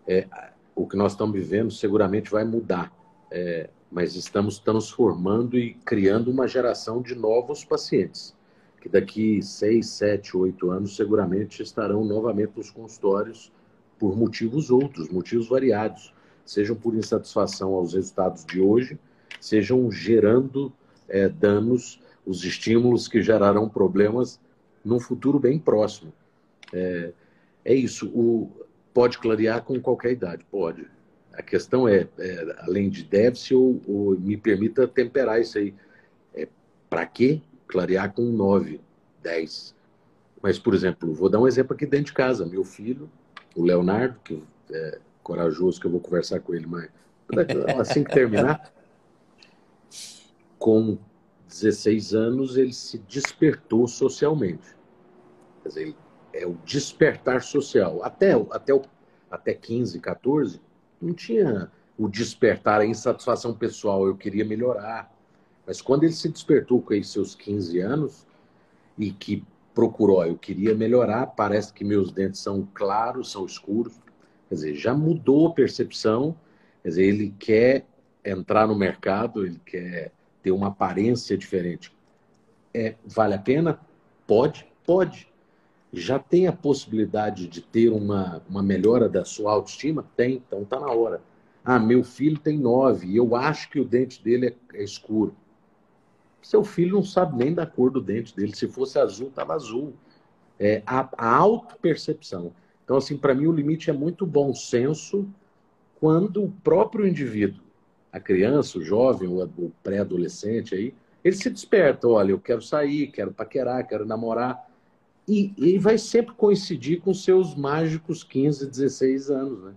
É, o que nós estamos vivendo seguramente vai mudar. É, mas estamos transformando e criando uma geração de novos pacientes, que daqui seis, sete, oito anos seguramente estarão novamente nos consultórios por motivos outros, motivos variados, sejam por insatisfação aos resultados de hoje, sejam gerando é, danos, os estímulos que gerarão problemas num futuro bem próximo. É, é isso. O, pode clarear com qualquer idade? Pode. A questão é, é além de deve-se, ou, ou, me permita temperar isso aí. É, Para que clarear com 9, 10? Mas, por exemplo, vou dar um exemplo aqui dentro de casa. Meu filho, o Leonardo, que é corajoso, que eu vou conversar com ele, mas assim que terminar, com 16 anos, ele se despertou socialmente. Quer dizer, é o despertar social. Até, até, até 15, 14, não tinha o despertar, a insatisfação pessoal, eu queria melhorar. Mas quando ele se despertou com seus 15 anos e que procurou, eu queria melhorar, parece que meus dentes são claros, são escuros. Quer dizer, já mudou a percepção, quer dizer, ele quer entrar no mercado, ele quer ter uma aparência diferente. É, vale a pena? Pode, pode. Já tem a possibilidade de ter uma, uma melhora da sua autoestima? Tem, então tá na hora. Ah, meu filho tem nove eu acho que o dente dele é, é escuro. Seu filho não sabe nem da cor do dente dele. Se fosse azul, estava azul. É a, a auto-percepção. Então, assim, para mim o limite é muito bom senso quando o próprio indivíduo, a criança, o jovem, o pré-adolescente aí, ele se desperta, olha, eu quero sair, quero paquerar, quero namorar. E, e vai sempre coincidir com seus mágicos 15, 16 anos, né?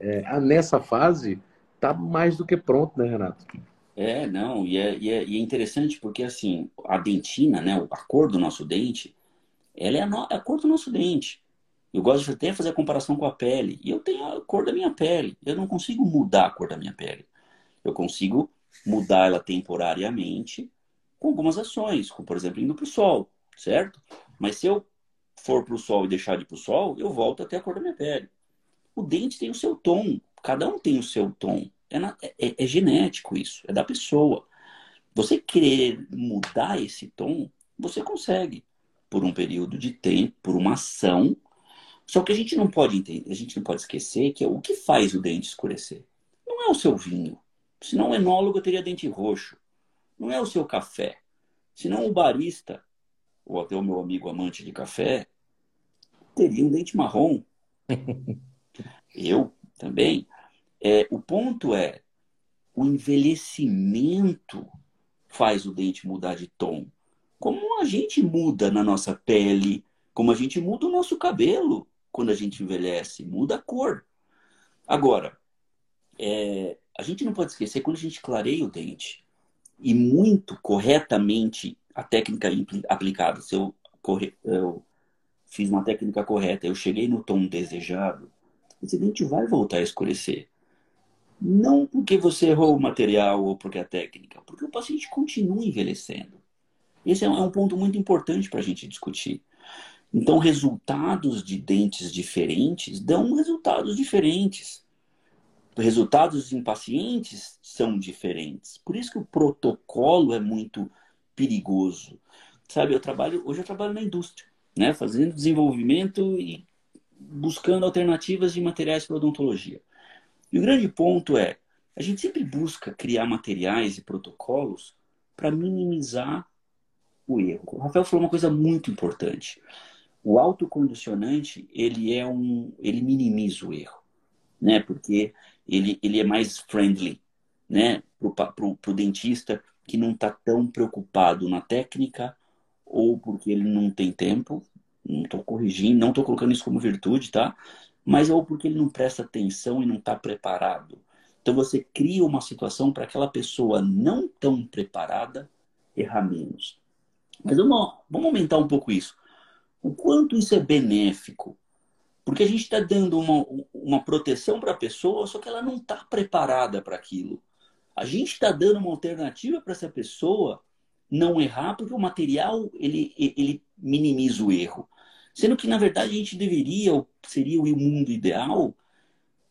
É, nessa fase, tá mais do que pronto, né, Renato? É, não, e é, e é, e é interessante porque, assim, a dentina, né, a cor do nosso dente, ela é a, no, é a cor do nosso dente. Eu gosto de até fazer a comparação com a pele. E eu tenho a cor da minha pele. Eu não consigo mudar a cor da minha pele. Eu consigo mudar ela temporariamente com algumas ações, como por exemplo indo para o sol, certo? Mas se eu for para o sol e deixar de ir para o sol, eu volto até a cor da minha pele. O dente tem o seu tom, cada um tem o seu tom. É, na, é, é genético isso, é da pessoa. Você querer mudar esse tom, você consegue por um período de tempo, por uma ação só que a gente não pode entender, a gente não pode esquecer que é o que faz o dente escurecer. Não é o seu vinho. Senão o enólogo teria dente roxo. Não é o seu café. Senão o barista, ou até o meu amigo amante de café, teria um dente marrom. Eu também. É, o ponto é, o envelhecimento faz o dente mudar de tom. Como a gente muda na nossa pele, como a gente muda o nosso cabelo quando a gente envelhece, muda a cor. Agora, é, a gente não pode esquecer quando a gente clareia o dente e muito corretamente a técnica aplicada, se eu, corre, eu fiz uma técnica correta, eu cheguei no tom desejado, esse dente vai voltar a escurecer. Não porque você errou o material ou porque a técnica, porque o paciente continua envelhecendo. Esse é um é ponto muito importante para a gente discutir. Então, resultados de dentes diferentes dão resultados diferentes. Resultados em pacientes são diferentes. Por isso que o protocolo é muito perigoso. Sabe, eu trabalho, hoje eu trabalho na indústria, né, fazendo desenvolvimento e buscando alternativas de materiais para odontologia. E o grande ponto é, a gente sempre busca criar materiais e protocolos para minimizar o erro. O Rafael falou uma coisa muito importante. O autocondicionante, ele é um, ele minimiza o erro, né? Porque ele, ele é mais friendly, né? Para o dentista que não está tão preocupado na técnica ou porque ele não tem tempo, não estou corrigindo, não estou colocando isso como virtude, tá? Mas ou porque ele não presta atenção e não está preparado. Então você cria uma situação para aquela pessoa não tão preparada errar menos. Mas vamos, vamos aumentar um pouco isso o quanto isso é benéfico. Porque a gente está dando uma, uma proteção para a pessoa, só que ela não está preparada para aquilo. A gente está dando uma alternativa para essa pessoa não errar, porque o material ele, ele minimiza o erro. Sendo que, na verdade, a gente deveria, seria o mundo ideal,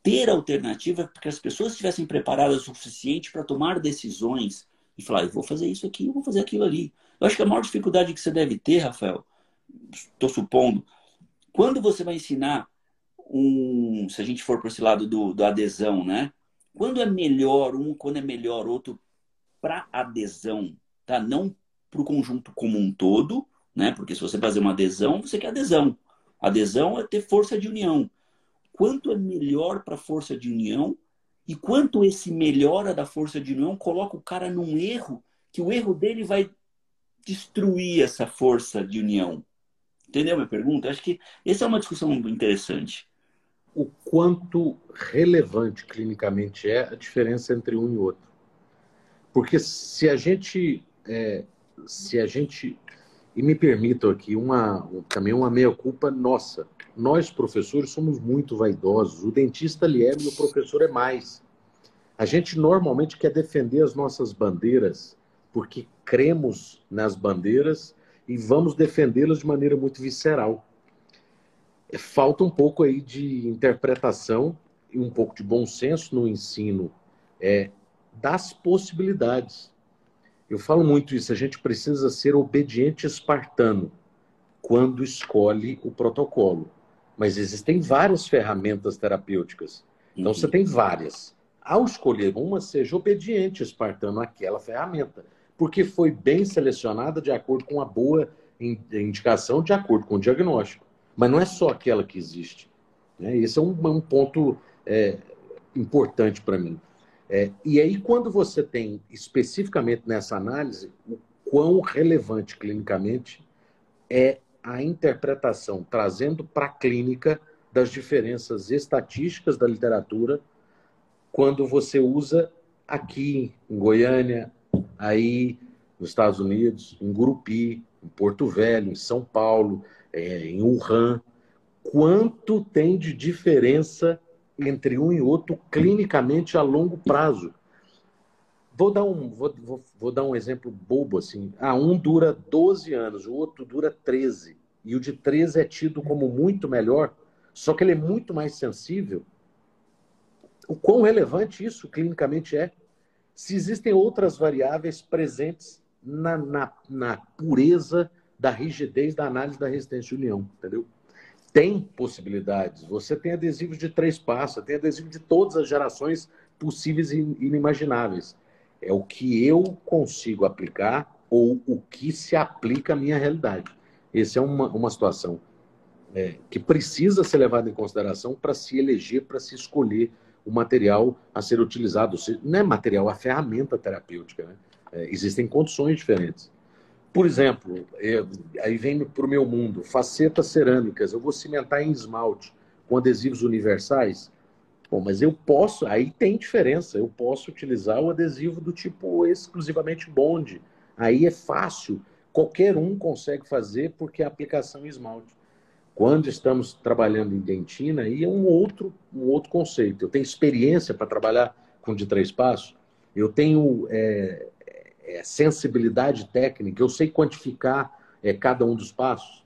ter alternativa para que as pessoas estivessem preparadas o suficiente para tomar decisões e falar, eu vou fazer isso aqui, eu vou fazer aquilo ali. Eu acho que a maior dificuldade que você deve ter, Rafael, estou supondo, quando você vai ensinar um, se a gente for para esse lado do, do adesão, né? Quando é melhor um, quando é melhor outro para adesão, tá? Não para o conjunto como um todo, né? Porque se você fazer uma adesão, você quer adesão. Adesão é ter força de união. Quanto é melhor para força de união e quanto esse melhora da força de união coloca o cara num erro, que o erro dele vai destruir essa força de união. Entendeu minha pergunta? Acho que essa é uma discussão interessante. O quanto relevante clinicamente é a diferença entre um e outro. Porque se a gente é, se a gente e me permitam aqui uma também uma meia culpa nossa. Nós professores somos muito vaidosos. O dentista ele é e o professor é mais. A gente normalmente quer defender as nossas bandeiras porque cremos nas bandeiras e vamos defendê-las de maneira muito visceral. Falta um pouco aí de interpretação e um pouco de bom senso no ensino é, das possibilidades. Eu falo muito isso, a gente precisa ser obediente espartano quando escolhe o protocolo. Mas existem várias ferramentas terapêuticas. Então uhum. você tem várias. Ao escolher uma, seja obediente espartano àquela ferramenta, porque foi bem selecionada de acordo com a boa indicação, de acordo com o diagnóstico. Mas não é só aquela que existe. Né? Esse é um, um ponto é, importante para mim. É, e aí, quando você tem especificamente nessa análise o quão relevante clinicamente é a interpretação, trazendo para a clínica das diferenças estatísticas da literatura, quando você usa aqui em Goiânia, aí nos Estados Unidos, em Gurupi, em Porto Velho, em São Paulo, é, em Wuhan, quanto tem de diferença entre um e outro clinicamente a longo prazo. Vou dar um, vou, vou, vou, dar um exemplo bobo assim. Ah, um dura 12 anos, o outro dura 13. E o de 13 é tido como muito melhor, só que ele é muito mais sensível. O quão relevante isso clinicamente é? Se existem outras variáveis presentes na, na, na pureza da rigidez da análise da resistência de união, entendeu? tem possibilidades. Você tem adesivos de três passos, tem adesivo de todas as gerações possíveis e inimagináveis. É o que eu consigo aplicar ou o que se aplica à minha realidade. Essa é uma, uma situação é, que precisa ser levada em consideração para se eleger, para se escolher o material a ser utilizado. Não é material, é ferramenta terapêutica. Né? É, existem condições diferentes. Por exemplo, eu, aí vem para o meu mundo, facetas cerâmicas, eu vou cimentar em esmalte com adesivos universais. Bom, mas eu posso, aí tem diferença, eu posso utilizar o adesivo do tipo exclusivamente bonde. Aí é fácil, qualquer um consegue fazer porque a aplicação em esmalte. Quando estamos trabalhando em dentina, aí é um outro, um outro conceito. Eu tenho experiência para trabalhar com de três passos, eu tenho é, é, sensibilidade técnica, eu sei quantificar é, cada um dos passos,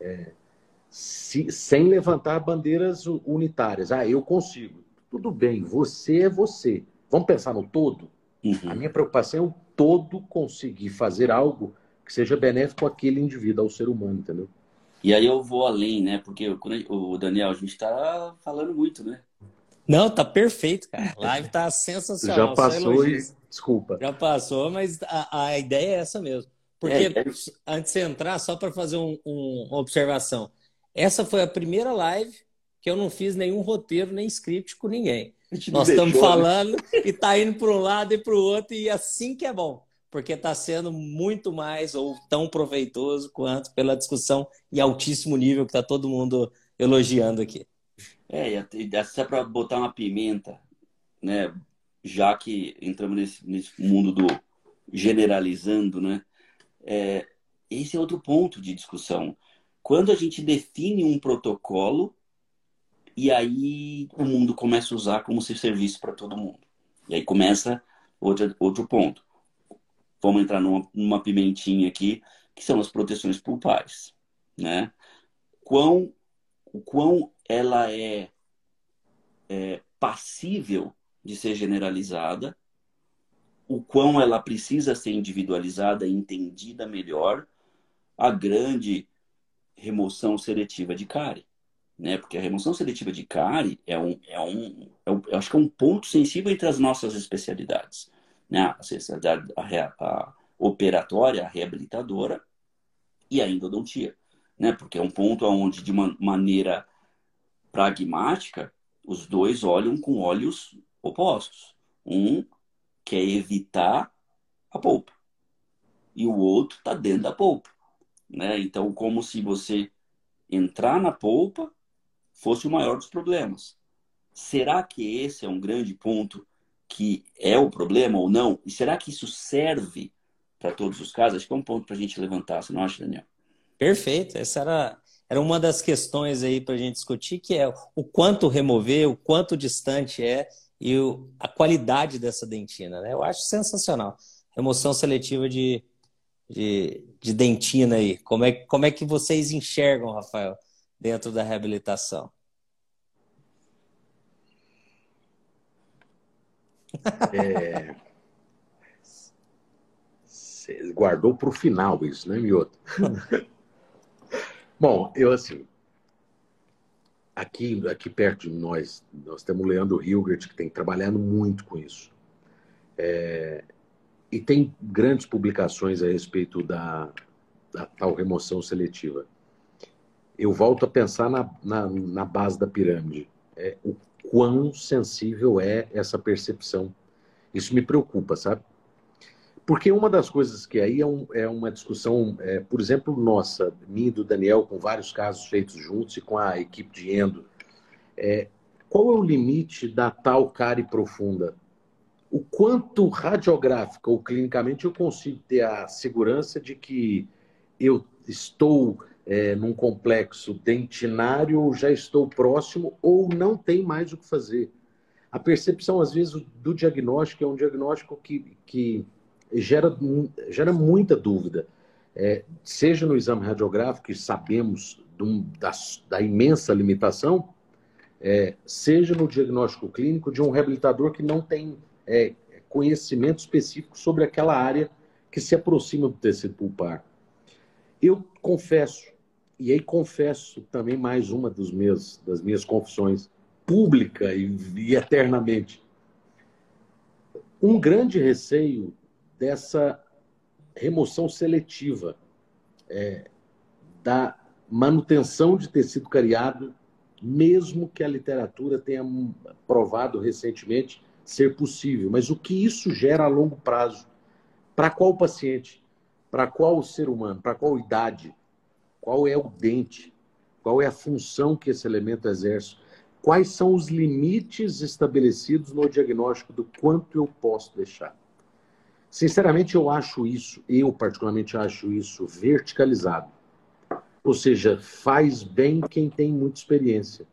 é, se, sem levantar bandeiras unitárias. Ah, eu consigo. Tudo bem, você é você. Vamos pensar no todo? Uhum. A minha preocupação é o todo conseguir fazer algo que seja benéfico àquele indivíduo, ao ser humano, entendeu? E aí eu vou além, né? Porque o Daniel, a gente está falando muito, né? Não, tá perfeito, cara. A live tá sensacional. Já passou e Desculpa. Já passou, mas a, a ideia é essa mesmo. Porque, é, é... antes de entrar, só para fazer um, um, uma observação. Essa foi a primeira live que eu não fiz nenhum roteiro, nem script com ninguém. Nós estamos né? falando né? e tá indo para um lado e para o outro, e assim que é bom. Porque está sendo muito mais ou tão proveitoso quanto pela discussão em altíssimo nível que está todo mundo elogiando aqui. É, e até para botar uma pimenta, né? já que entramos nesse, nesse mundo do generalizando, né? É, esse é outro ponto de discussão. Quando a gente define um protocolo e aí o mundo começa a usar como se serviço para todo mundo. E aí começa outro, outro ponto. Vamos entrar numa, numa pimentinha aqui, que são as proteções pulpares, né? Quão, o quão ela é, é passível de ser generalizada, o quão ela precisa ser individualizada e entendida melhor, a grande remoção seletiva de cárie. Né? Porque a remoção seletiva de cárie é um, é um, é um, acho que é um ponto sensível entre as nossas especialidades. Né? A especialidade a, a operatória, a reabilitadora e a endodontia. Né? Porque é um ponto onde, de uma maneira pragmática, os dois olham com olhos opostos. Um quer evitar a polpa e o outro está dentro da polpa. Né? Então, como se você entrar na polpa fosse o maior dos problemas. Será que esse é um grande ponto que é o problema ou não? E será que isso serve para todos os casos, acho que é um ponto para a gente levantar, você não acha, Daniel? Perfeito. Essa era, era uma das questões aí para a gente discutir, que é o quanto remover, o quanto distante é e o, a qualidade dessa dentina. Né? Eu acho sensacional. Remoção seletiva de, de, de dentina aí. Como é, como é que vocês enxergam, Rafael, dentro da reabilitação? É... Guardou para o final isso, né, Mioto? Bom, eu assim, aqui, aqui perto de nós, nós temos o Leandro Hilgert, que tem trabalhado muito com isso. É, e tem grandes publicações a respeito da, da tal remoção seletiva. Eu volto a pensar na, na, na base da pirâmide. É, o quão sensível é essa percepção. Isso me preocupa, sabe? Porque uma das coisas que aí é, um, é uma discussão, é, por exemplo, nossa, minha e do Daniel, com vários casos feitos juntos e com a equipe de Endo, é, qual é o limite da tal cárie profunda? O quanto radiográfica ou clinicamente eu consigo ter a segurança de que eu estou é, num complexo dentinário já estou próximo ou não tem mais o que fazer? A percepção, às vezes, do diagnóstico é um diagnóstico que, que gera, gera muita dúvida. É, seja no exame radiográfico, que sabemos da, da, imensa limitação, é, seja no diagnóstico clínico de um reabilitador que não tem é, conhecimento específico sobre aquela área que se aproxima do tecido pulpar. Eu confesso, e aí confesso também mais uma dos meus, das minhas confissões, pública e, e eternamente, um grande receio dessa remoção seletiva é, da manutenção de tecido cariado, mesmo que a literatura tenha provado recentemente ser possível. Mas o que isso gera a longo prazo? Para qual paciente? Para qual ser humano? Para qual idade? Qual é o dente? Qual é a função que esse elemento exerce? Quais são os limites estabelecidos no diagnóstico do quanto eu posso deixar? Sinceramente, eu acho isso, eu particularmente acho isso verticalizado. Ou seja, faz bem quem tem muita experiência.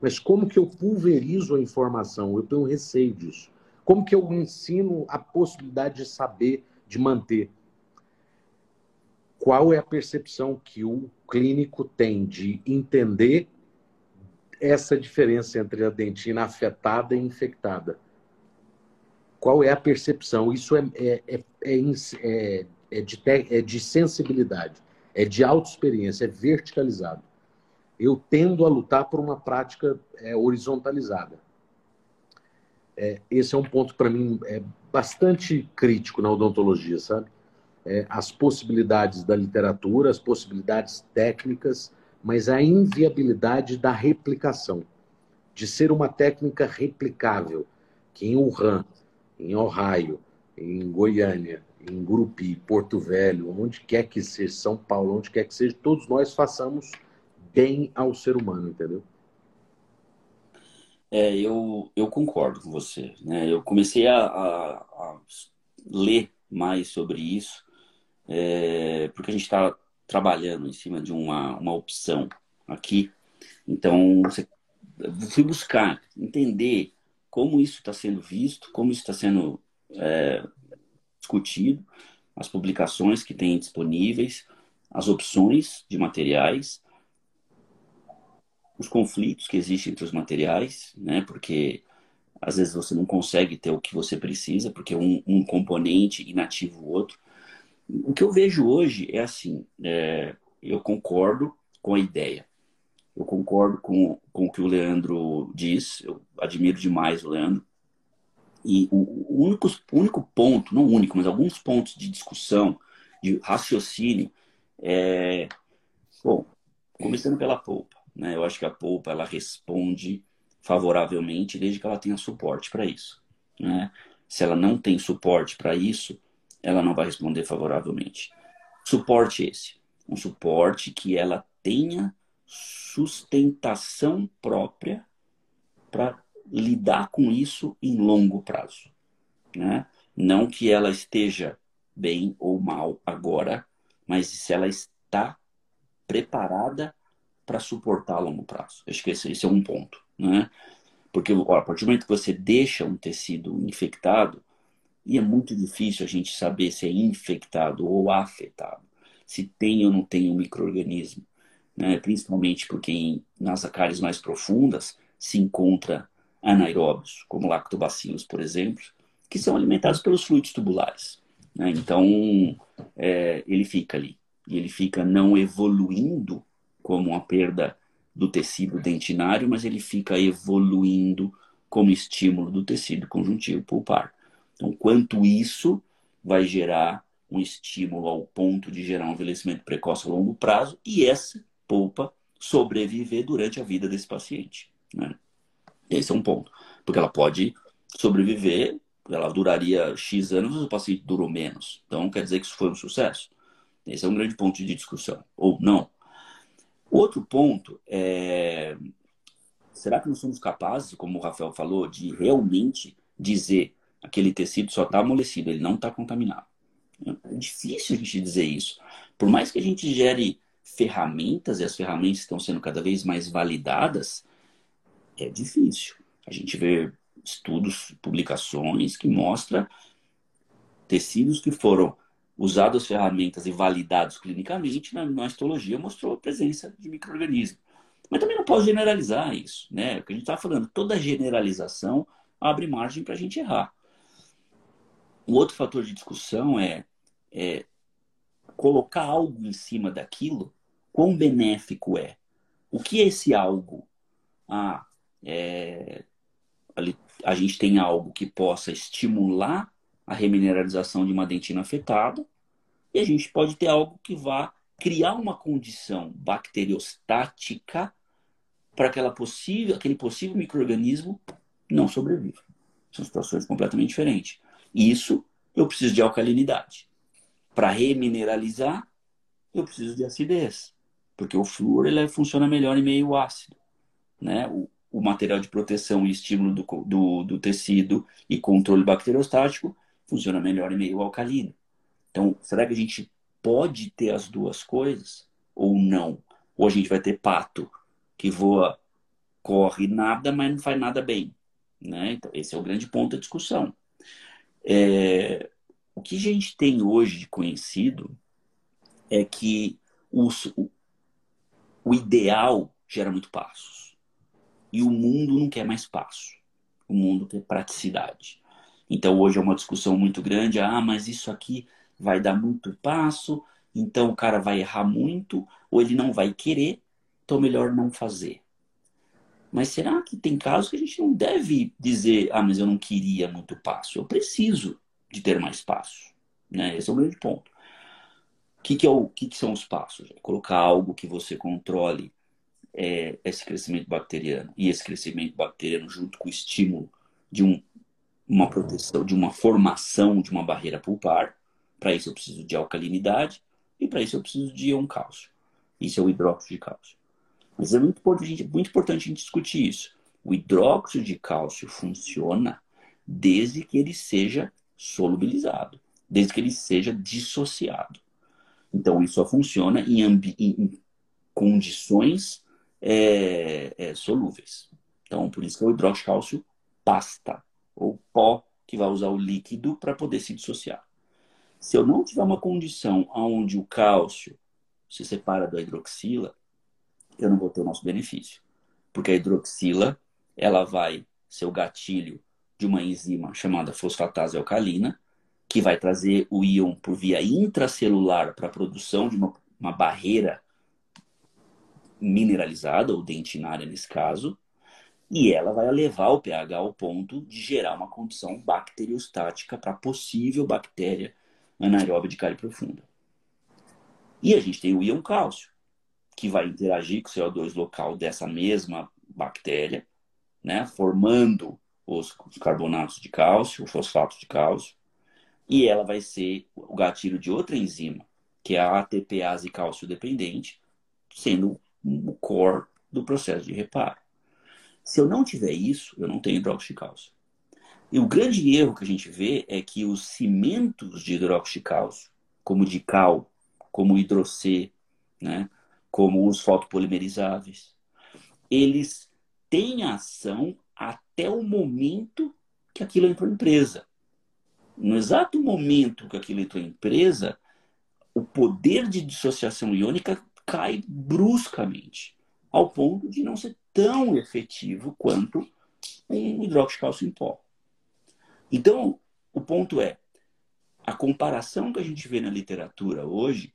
Mas como que eu pulverizo a informação? Eu tenho receio disso. Como que eu ensino a possibilidade de saber, de manter? Qual é a percepção que o clínico tem de entender essa diferença entre a dentina afetada e infectada? Qual é a percepção? Isso é, é, é, é, é de, é de sensibilidade, é de autoexperiência, é verticalizado. Eu tendo a lutar por uma prática é, horizontalizada. É, esse é um ponto, para mim, é bastante crítico na odontologia, sabe? É, as possibilidades da literatura, as possibilidades técnicas, mas a inviabilidade da replicação, de ser uma técnica replicável, que em Wuhan em Ohio, em Goiânia, em Gurupi, Porto Velho, onde quer que seja, São Paulo, onde quer que seja, todos nós façamos bem ao ser humano, entendeu? É, eu, eu concordo com você. Né? Eu comecei a, a, a ler mais sobre isso, é, porque a gente está trabalhando em cima de uma, uma opção aqui. Então, você, fui buscar entender como isso está sendo visto, como isso está sendo é, discutido, as publicações que tem disponíveis, as opções de materiais, os conflitos que existem entre os materiais, né? Porque às vezes você não consegue ter o que você precisa, porque um, um componente inativa o outro. O que eu vejo hoje é assim, é, eu concordo com a ideia. Eu concordo com, com o que o Leandro diz, eu admiro demais o Leandro. E o, o único, o único ponto, não único, mas alguns pontos de discussão, de raciocínio, é. Bom, começando pela polpa. Né? Eu acho que a polpa ela responde favoravelmente desde que ela tenha suporte para isso. Né? Se ela não tem suporte para isso, ela não vai responder favoravelmente. Suporte esse. Um suporte que ela tenha sustentação própria para lidar com isso em longo prazo. Né? Não que ela esteja bem ou mal agora, mas se ela está preparada para suportar a longo prazo. Acho esse, esse é um ponto, né? Porque ó, a partir do momento que você deixa um tecido infectado, e é muito difícil a gente saber se é infectado ou afetado, se tem ou não tem um microorganismo, né? Principalmente porque em, nas acárias mais profundas se encontra anaeróbios, como lactobacilos, por exemplo, que são alimentados pelos fluidos tubulares. Né? Então, é, ele fica ali. E ele fica não evoluindo como uma perda do tecido dentinário, mas ele fica evoluindo como estímulo do tecido conjuntivo pulpar. Então, quanto isso vai gerar um estímulo ao ponto de gerar um envelhecimento precoce a longo prazo e essa polpa sobreviver durante a vida desse paciente. Né? Esse é um ponto. Porque ela pode sobreviver, ela duraria X anos, o paciente durou menos. Então, quer dizer que isso foi um sucesso? Esse é um grande ponto de discussão. Ou não. Outro ponto é: será que nós somos capazes, como o Rafael falou, de realmente dizer aquele tecido só está amolecido, ele não está contaminado? É difícil a gente dizer isso. Por mais que a gente gere ferramentas, e as ferramentas estão sendo cada vez mais validadas, é difícil. A gente vê estudos, publicações que mostram tecidos que foram usado as ferramentas e validados clinicamente, na, na histologia mostrou a presença de microorganismo. Mas também não posso generalizar isso, né? O que a gente está falando, toda generalização abre margem para a gente errar. O outro fator de discussão é, é colocar algo em cima daquilo, quão benéfico é. O que é esse algo? Ah, é, a gente tem algo que possa estimular a remineralização de uma dentina afetada, e a gente pode ter algo que vá criar uma condição bacteriostática para aquela possível, aquele possível microorganismo não sobreviva. São situações completamente diferentes. Isso eu preciso de alcalinidade. Para remineralizar, eu preciso de acidez, porque o flúor ele funciona melhor em meio ácido. Né? O, o material de proteção e estímulo do, do, do tecido e controle bacteriostático funciona melhor em meio alcalino. Então, será que a gente pode ter as duas coisas ou não? Ou a gente vai ter pato que voa, corre nada, mas não faz nada bem? Né? Então, esse é o grande ponto da discussão. É, o que a gente tem hoje de conhecido é que o, o ideal gera muito passos. E o mundo não quer mais passo. O mundo quer praticidade. Então hoje é uma discussão muito grande, ah, mas isso aqui vai dar muito passo, então o cara vai errar muito, ou ele não vai querer, então melhor não fazer. Mas será que tem casos que a gente não deve dizer, ah, mas eu não queria muito passo, eu preciso de ter mais passo. Né? Esse é o grande ponto. Que, que, é o, que, que são os passos? É colocar algo que você controle é, esse crescimento bacteriano e esse crescimento bacteriano junto com o estímulo de um uma proteção, de uma formação de uma barreira pulpar. Para isso eu preciso de alcalinidade e para isso eu preciso de um cálcio. Isso é o hidróxido de cálcio. Mas é muito importante, muito importante a gente discutir isso. O hidróxido de cálcio funciona desde que ele seja solubilizado, desde que ele seja dissociado. Então, ele só funciona em, em condições é, é, solúveis. Então, por isso que é o hidróxido de cálcio pasta ou pó que vai usar o líquido para poder se dissociar. Se eu não tiver uma condição onde o cálcio se separa da hidroxila, eu não vou ter o nosso benefício. Porque a hidroxila, ela vai ser o gatilho de uma enzima chamada fosfatase alcalina, que vai trazer o íon por via intracelular para a produção de uma, uma barreira mineralizada, ou dentinária nesse caso, e ela vai levar o pH ao ponto de gerar uma condição bacteriostática para possível bactéria anaeróbica de cárie profunda. E a gente tem o íon cálcio, que vai interagir com o CO2 local dessa mesma bactéria, né, formando os carbonatos de cálcio, os fosfatos de cálcio, e ela vai ser o gatilho de outra enzima, que é a ATPase cálcio dependente, sendo o core do processo de reparo. Se eu não tiver isso, eu não tenho hidróxido de cálcio. E o grande erro que a gente vê é que os cimentos de hidróxido de cálcio, como de cal, como hidrocê, né, como os fotopolimerizáveis, eles têm ação até o momento que aquilo entrou em empresa. No exato momento que aquilo entrou em empresa, o poder de dissociação iônica cai bruscamente, ao ponto de não ser tão efetivo quanto um hidróxido de cálcio em pó. Então, o ponto é, a comparação que a gente vê na literatura hoje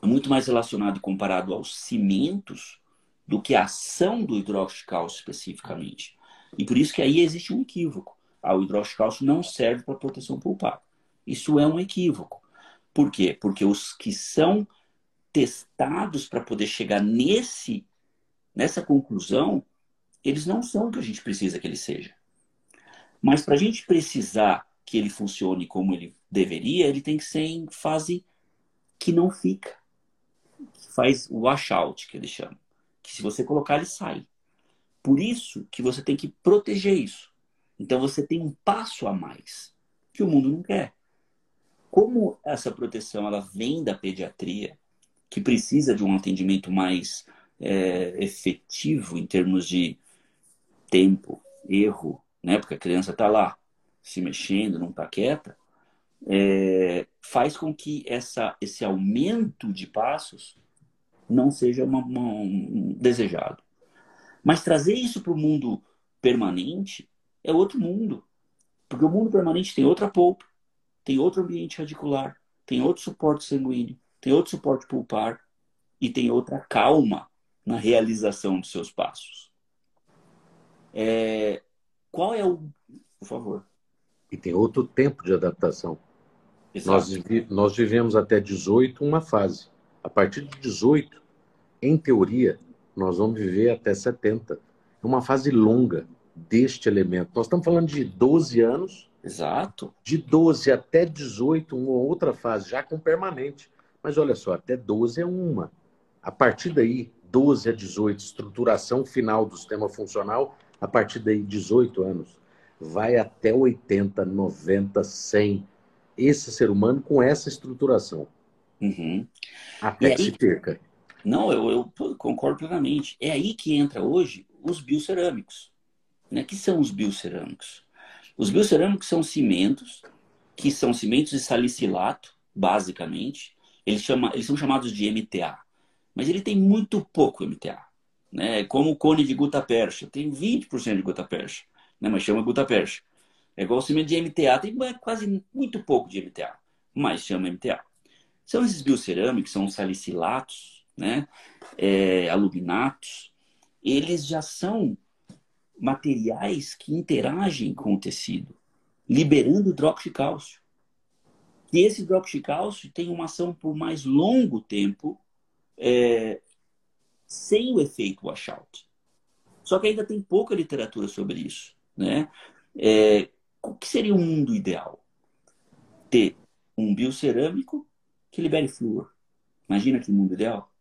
é muito mais relacionado e comparado aos cimentos do que a ação do hidróxido de cálcio especificamente. E por isso que aí existe um equívoco. Ah, o hidróxido de cálcio não serve para proteção pulpar. Isso é um equívoco. Por quê? Porque os que são testados para poder chegar nesse nessa conclusão, eles não são o que a gente precisa que ele seja. Mas para a gente precisar que ele funcione como ele deveria, ele tem que ser em fase que não fica. Faz o washout, que eles chamam. Que se você colocar, ele sai. Por isso que você tem que proteger isso. Então você tem um passo a mais que o mundo não quer. Como essa proteção ela vem da pediatria, que precisa de um atendimento mais é, efetivo em termos de tempo, erro, né? Porque a criança está lá se mexendo, não está quieta, é, faz com que essa, esse aumento de passos não seja uma, uma, um desejado. Mas trazer isso para o mundo permanente é outro mundo. Porque o mundo permanente tem outra polpa, tem outro ambiente radicular, tem outro suporte sanguíneo, tem outro suporte pulpar e tem outra calma na realização dos seus passos. É, qual é o. Por favor. E tem outro tempo de adaptação. Nós, nós vivemos até 18 uma fase. A partir de 18, em teoria, nós vamos viver até 70. É uma fase longa deste elemento. Nós estamos falando de 12 anos. Exato. De 12 até 18, uma outra fase, já com permanente. Mas olha só, até 12 é uma. A partir daí, 12 a 18, estruturação final do sistema funcional, a partir daí, 18 anos, vai até 80, 90, 100. Esse ser humano com essa estruturação. Uhum. Até e que aí... se perca. Não, eu, eu, concordo plenamente. É aí que entra hoje os biocerâmicos. Né? que são os biocerâmicos? Os biocerâmicos são cimentos, que são cimentos de salicilato, basicamente. Eles, chama, eles são chamados de MTA. Mas ele tem muito pouco MTA né? Como o cone de gutta-percha, tem 20% de gutta-percha, né? Mas chama gutta-percha. É igual o cimento de MTA, tem quase muito pouco de MTA, mas chama MTA. São esses biocerâmicos, são salicilatos, né? É, aluminatos. Eles já são materiais que interagem com o tecido, liberando hidróxido de cálcio. E esse hidróxido de cálcio tem uma ação por mais longo tempo é, sem o efeito washout. Só que ainda tem pouca literatura sobre isso. Né? É, o que seria o mundo ideal? Ter um biocerâmico que libere flúor. Imagina que mundo ideal.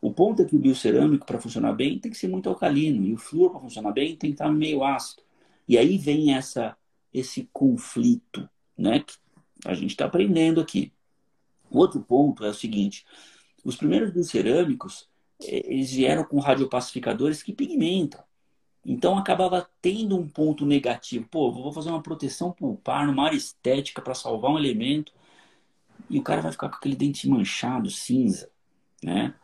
O ponto é que o biocerâmico, para funcionar bem, tem que ser muito alcalino. E o flúor, para funcionar bem, tem que estar meio ácido. E aí vem essa, esse conflito né, que a gente está aprendendo aqui. Outro ponto é o seguinte: os primeiros biocerâmicos eles vieram com radiopacificadores que pigmentam. Então acabava tendo um ponto negativo. Pô, vou fazer uma proteção pulpar numa área estética para salvar um elemento. E o cara vai ficar com aquele dente manchado, cinza. Né?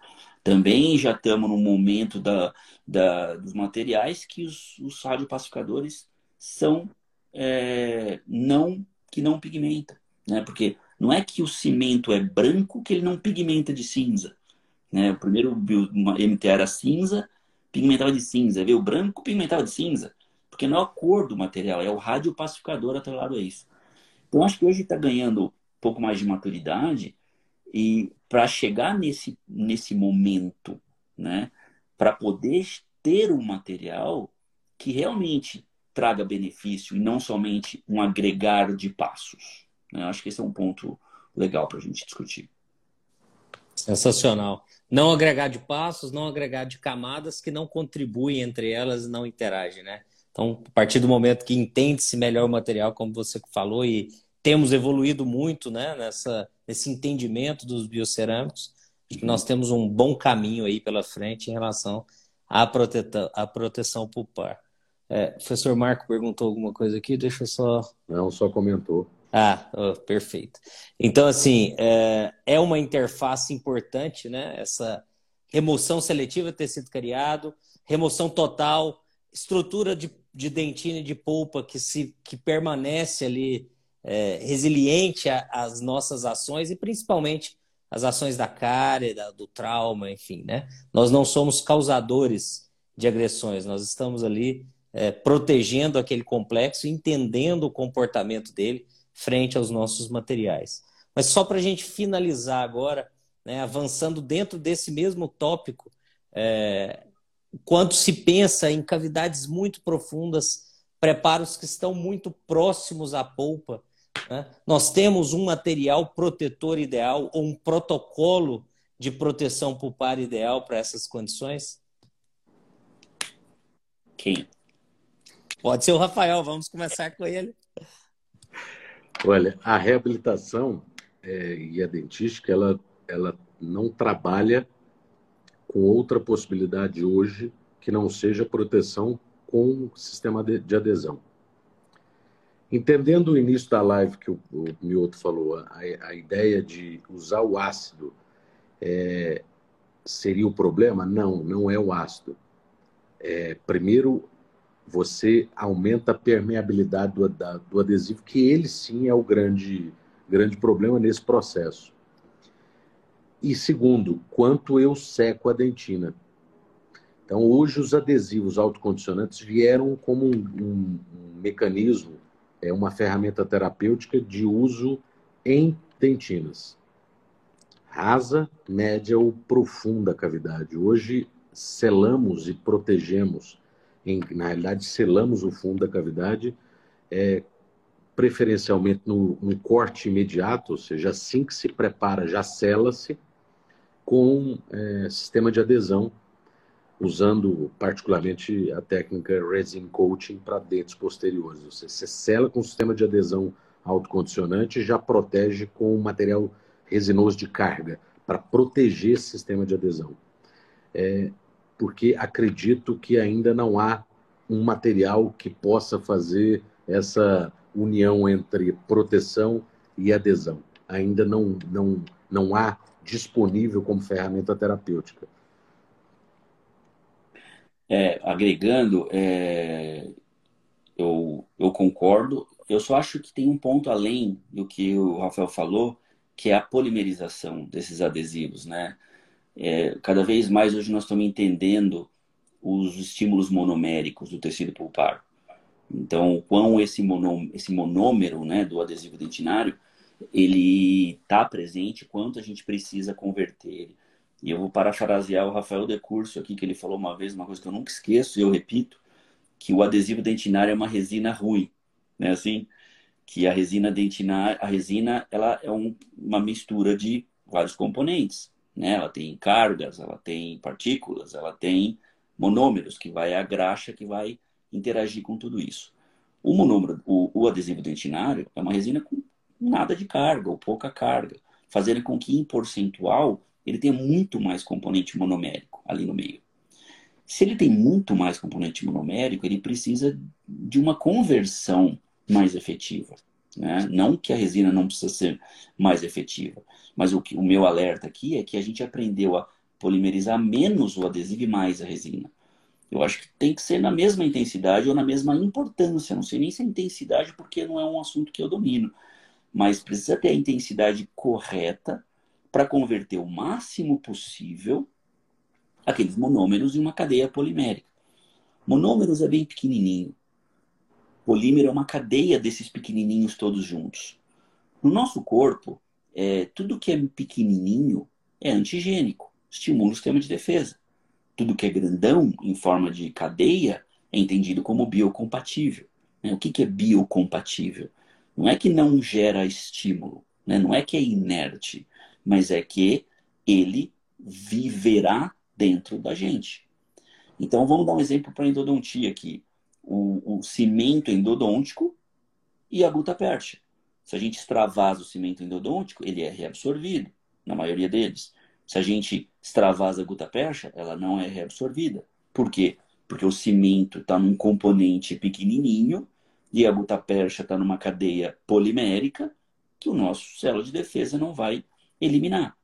Também já estamos no momento da, da, dos materiais que os, os radiopacificadores são é, não que não pigmenta. Né? Porque não é que o cimento é branco que ele não pigmenta de cinza. Né? O primeiro MT era cinza, pigmentava de cinza. Veio branco, pigmentava de cinza. Porque não é a cor do material, é o radiopacificador atrelado a isso. Então, acho que hoje está ganhando um pouco mais de maturidade e para chegar nesse, nesse momento, né? para poder ter um material que realmente traga benefício e não somente um agregar de passos. Né? Acho que esse é um ponto legal para a gente discutir. Sensacional. Não agregar de passos, não agregar de camadas que não contribuem entre elas e não interagem, né? Então, a partir do momento que entende-se melhor o material, como você falou, e temos evoluído muito né, nessa, nesse entendimento dos biocerâmicos, acho que nós temos um bom caminho aí pela frente em relação à, proteção, à proteção pulpar. É, professor Marco perguntou alguma coisa aqui, deixa eu só. Não, só comentou. Ah, oh, perfeito. Então, assim, é, é uma interface importante, né? Essa remoção seletiva ter sido criado, remoção total, estrutura de, de dentina e de polpa que, se, que permanece ali é, resiliente às nossas ações e principalmente as ações da cárie, da, do trauma, enfim, né? Nós não somos causadores de agressões, nós estamos ali é, protegendo aquele complexo, entendendo o comportamento dele frente aos nossos materiais. Mas só para a gente finalizar agora, né, avançando dentro desse mesmo tópico, é, quando se pensa em cavidades muito profundas, preparos que estão muito próximos à polpa, né, nós temos um material protetor ideal ou um protocolo de proteção pulpar ideal para essas condições? Quem? Pode ser o Rafael, vamos começar com ele. Olha, a reabilitação é, e a dentística, ela, ela não trabalha com outra possibilidade hoje que não seja proteção com sistema de, de adesão. Entendendo o início da live que o, o Mioto falou, a, a ideia de usar o ácido é, seria o problema? Não, não é o ácido. É, primeiro, você aumenta a permeabilidade do, da, do adesivo, que ele sim é o grande, grande problema nesse processo. E segundo, quanto eu seco a dentina. Então, hoje, os adesivos autocondicionantes vieram como um, um, um mecanismo, é uma ferramenta terapêutica de uso em dentinas. Rasa, média ou profunda cavidade. Hoje, selamos e protegemos em, na realidade, selamos o fundo da cavidade, é, preferencialmente no, no, corte imediato, ou seja, assim que se prepara, já sela-se com é, sistema de adesão, usando particularmente a técnica resin coating para dentes posteriores. Você, você sela com sistema de adesão autocondicionante e já protege com material resinoso de carga, para proteger esse sistema de adesão. É, porque acredito que ainda não há um material que possa fazer essa união entre proteção e adesão. Ainda não, não, não há disponível como ferramenta terapêutica. É, agregando, é, eu, eu concordo. Eu só acho que tem um ponto além do que o Rafael falou, que é a polimerização desses adesivos, né? É, cada vez mais hoje nós estamos entendendo os estímulos monoméricos do tecido pulpar. Então, quão esse, esse monômero né, do adesivo dentinário ele está presente, quanto a gente precisa converter ele. E eu vou parafrasear o Rafael Decurso aqui, que ele falou uma vez uma coisa que eu nunca esqueço, e eu repito, que o adesivo dentinário é uma resina ruim, né? Assim, que a resina dentinária, a resina, ela é um, uma mistura de vários componentes. Né? Ela tem cargas, ela tem partículas, ela tem monômeros, que vai a graxa que vai interagir com tudo isso. O monômero, o, o adesivo dentinário é uma resina com nada de carga ou pouca carga, fazendo com que em percentual ele tenha muito mais componente monomérico ali no meio. Se ele tem muito mais componente monomérico, ele precisa de uma conversão mais efetiva. Né? Não que a resina não precisa ser mais efetiva, mas o, que, o meu alerta aqui é que a gente aprendeu a polimerizar menos o adesivo e mais a resina. Eu acho que tem que ser na mesma intensidade ou na mesma importância. Não sei nem se é intensidade, porque não é um assunto que eu domino. Mas precisa ter a intensidade correta para converter o máximo possível aqueles monômeros em uma cadeia polimérica. Monômeros é bem pequenininho. Polímero é uma cadeia desses pequenininhos todos juntos. No nosso corpo, é, tudo que é pequenininho é antigênico, estimula o sistema de defesa. Tudo que é grandão, em forma de cadeia, é entendido como biocompatível. Né? O que, que é biocompatível? Não é que não gera estímulo, né? não é que é inerte, mas é que ele viverá dentro da gente. Então vamos dar um exemplo para endodontia aqui. o, o cimento endodôntico e a gutapercha. Se a gente extravasa o cimento endodôntico, ele é reabsorvido, na maioria deles. Se a gente extravasa a gutapercha, ela não é reabsorvida. Por quê? Porque o cimento está num componente pequenininho e a gutapercha está numa cadeia polimérica que o nosso célula de defesa não vai eliminar.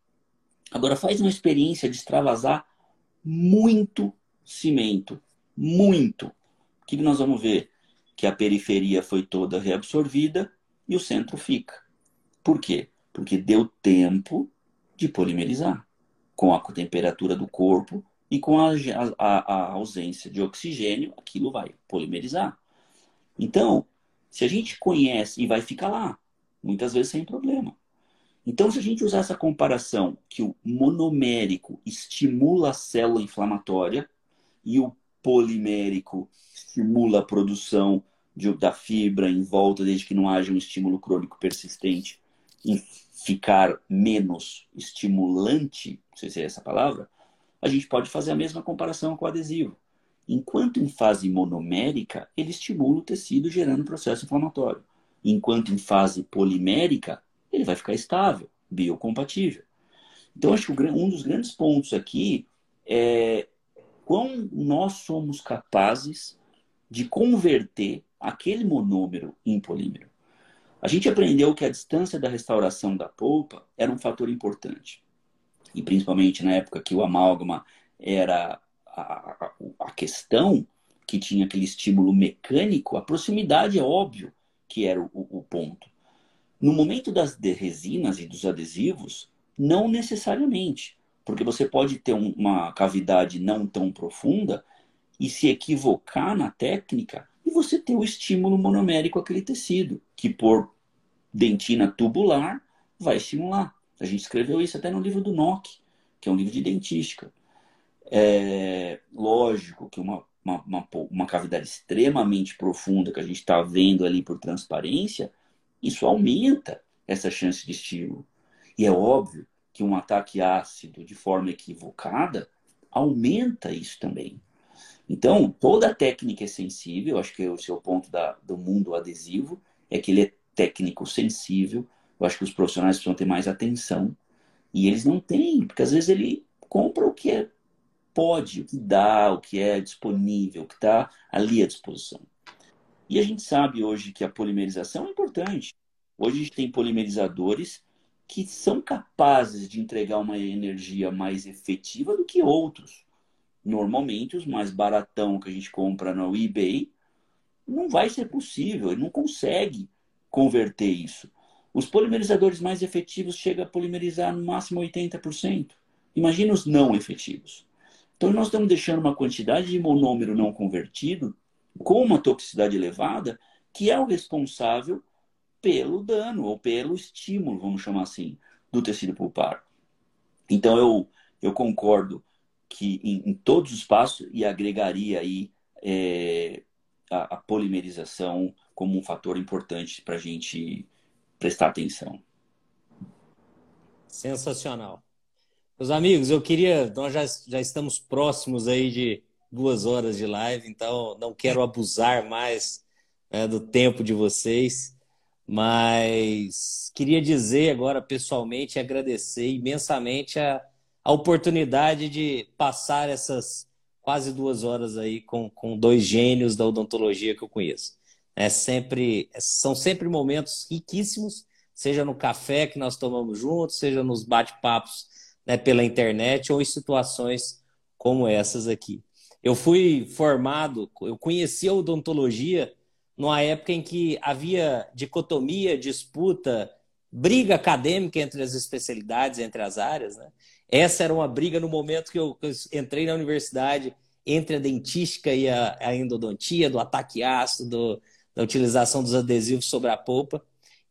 Agora faz uma experiência de extravasar muito cimento, muito. O que nós vamos ver? Que a periferia foi toda reabsorvida e o centro fica. Por quê? Porque deu tempo de polimerizar com a temperatura do corpo e com a, a, a ausência de oxigênio, aquilo vai polimerizar. Então, se a gente conhece e vai ficar lá, muitas vezes sem problema. Então, se a gente usar essa comparação que o monomérico estimula a célula inflamatória e o polimérico estimula a produção de, da fibra em volta, desde que não haja um estímulo crônico persistente, em ficar menos estimulante, não sei se é essa palavra, a gente pode fazer a mesma comparação com o adesivo. Enquanto em fase monomérica, ele estimula o tecido gerando processo inflamatório. Enquanto em fase polimérica, ele vai ficar estável, biocompatível. Então, acho que um dos grandes pontos aqui é quão nós somos capazes de converter aquele monômero em polímero. A gente aprendeu que a distância da restauração da polpa era um fator importante. E principalmente na época que o amálgama era a, a, questão, que tinha aquele estímulo mecânico, a proximidade é óbvio que era o, o ponto. No momento das resinas e dos adesivos, não necessariamente, porque você pode ter uma cavidade não tão profunda e se equivocar na técnica e você ter o estímulo monomérico àquele tecido, que por dentina tubular vai estimular. A gente escreveu isso até no livro do Nock, que é um livro de dentística. É lógico que uma, uma, uma, uma cavidade extremamente profunda que a gente está vendo ali por transparência, isso aumenta essa chance de estímulo. E é óbvio que um ataque ácido de forma equivocada aumenta isso também. Então, toda técnica é sensível, acho que é o ponto da, do mundo adesivo, é que ele é técnico sensível. Eu acho que os profissionais precisam ter mais atenção. E eles não têm, porque às vezes ele compra o que é, pode, o que dá, o que é disponível, o que está ali à disposição. E a gente sabe hoje que a polimerização é importante. Hoje a gente tem polimerizadores que são capazes de entregar uma energia mais efetiva do que outros. Normalmente, os mais baratão que a gente compra no eBay, não vai ser possível, ele não consegue converter isso. Os polimerizadores mais efetivos chegam a polimerizar no máximo 80%. Imagina os não efetivos. Então, nós estamos deixando uma quantidade de monômero não convertido com uma toxicidade elevada, que é o responsável pelo dano ou pelo estímulo, vamos chamar assim, do tecido pulpar. Então eu, eu concordo que em, em todos os passos e agregaria aí é, a, a, polimerização como um fator importante para a gente prestar atenção. Sensacional. Meus amigos, eu queria, nós já, já estamos próximos aí de duas horas de live, então não quero abusar mais né, do tempo de vocês, mas queria dizer agora pessoalmente, agradecer imensamente a, a oportunidade de passar essas quase duas horas aí com, com dois gênios da odontologia que eu conheço. É sempre, são sempre momentos riquíssimos, seja no café que nós tomamos juntos, seja nos bate-papos né, pela internet ou em situações como essas aqui. Eu fui formado, eu conheci a odontologia numa época em que havia dicotomia, disputa, briga acadêmica entre as especialidades, entre as áreas. Né? Essa era uma briga no momento que eu, entrei na universidade entre a dentística e a, a endodontia, do ataque ácido, da utilização dos adesivos sobre a polpa.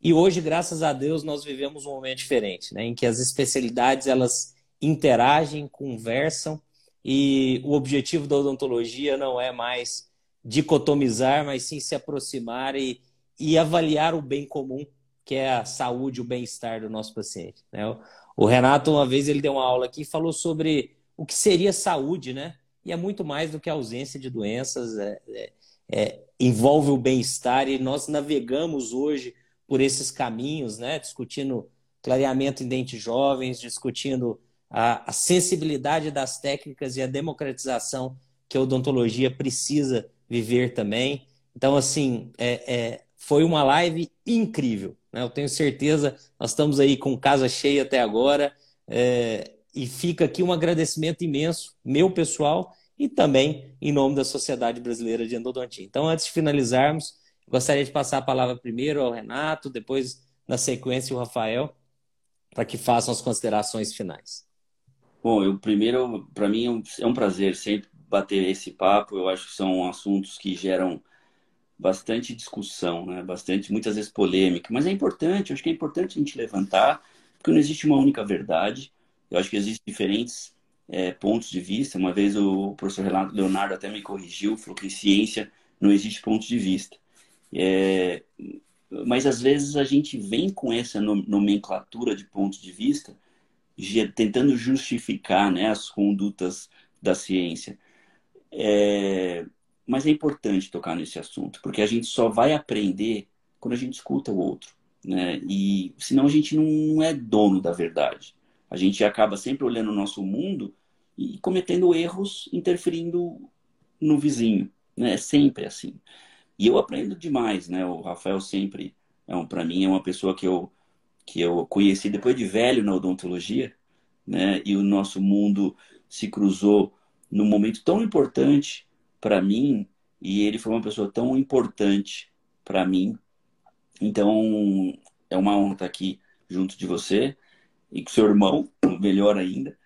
E hoje, graças a Deus, nós vivemos um momento diferente, né? em que as especialidades elas interagem, conversam e o objetivo da odontologia não é mais dicotomizar, mas sim se aproximar e, e avaliar o bem comum, que é a saúde, o bem-estar do nosso paciente. Né? O Renato, uma vez, ele deu uma aula aqui e falou sobre o que seria saúde, né? E é muito mais do que a ausência de doenças, é, é, é, envolve o bem-estar e nós navegamos hoje por esses caminhos, né? discutindo clareamento em dentes jovens, discutindo a, a sensibilidade das técnicas e a democratização que a odontologia precisa viver também. Então, assim, é, é, foi uma live incrível. Né? Eu tenho certeza, nós estamos aí com casa cheia até agora. É, e fica aqui um agradecimento imenso, meu pessoal, e também em nome da Sociedade Brasileira de Endodontia. Então, antes de finalizarmos, gostaria de passar a palavra primeiro ao Renato, depois, na sequência, o Rafael, para que façam as considerações finais. Bom, eu primeiro, para mim é um, é um prazer sempre bater esse papo. Eu acho que são assuntos que geram bastante discussão, né? Bastante, muitas vezes polêmica, mas é importante. Eu acho que é importante a gente levantar, porque não existe uma única verdade. Eu acho que existem diferentes é, pontos de vista. Uma vez o professor Leonardo até me corrigiu, falou que ciência não existe ponto de vista. É, mas às vezes a gente vem com essa nomenclatura de pontos de vista, tentando justificar né, as condutas da ciência. É, mas é importante tocar nesse assunto, porque a gente só vai aprender quando a gente escuta o outro. Né? E senão a gente não é dono da verdade. A gente acaba sempre olhando o nosso mundo e cometendo erros, interferindo no vizinho. Né? É sempre assim. E eu aprendo demais, né? O Rafael sempre, é um, para mim, é uma pessoa que eu, que eu conheci depois de velho na odontologia, né? E o nosso mundo se cruzou num momento tão importante para mim e ele foi uma pessoa tão importante para mim. Então, é uma honra estar aqui junto de você e com seu irmão, melhor ainda.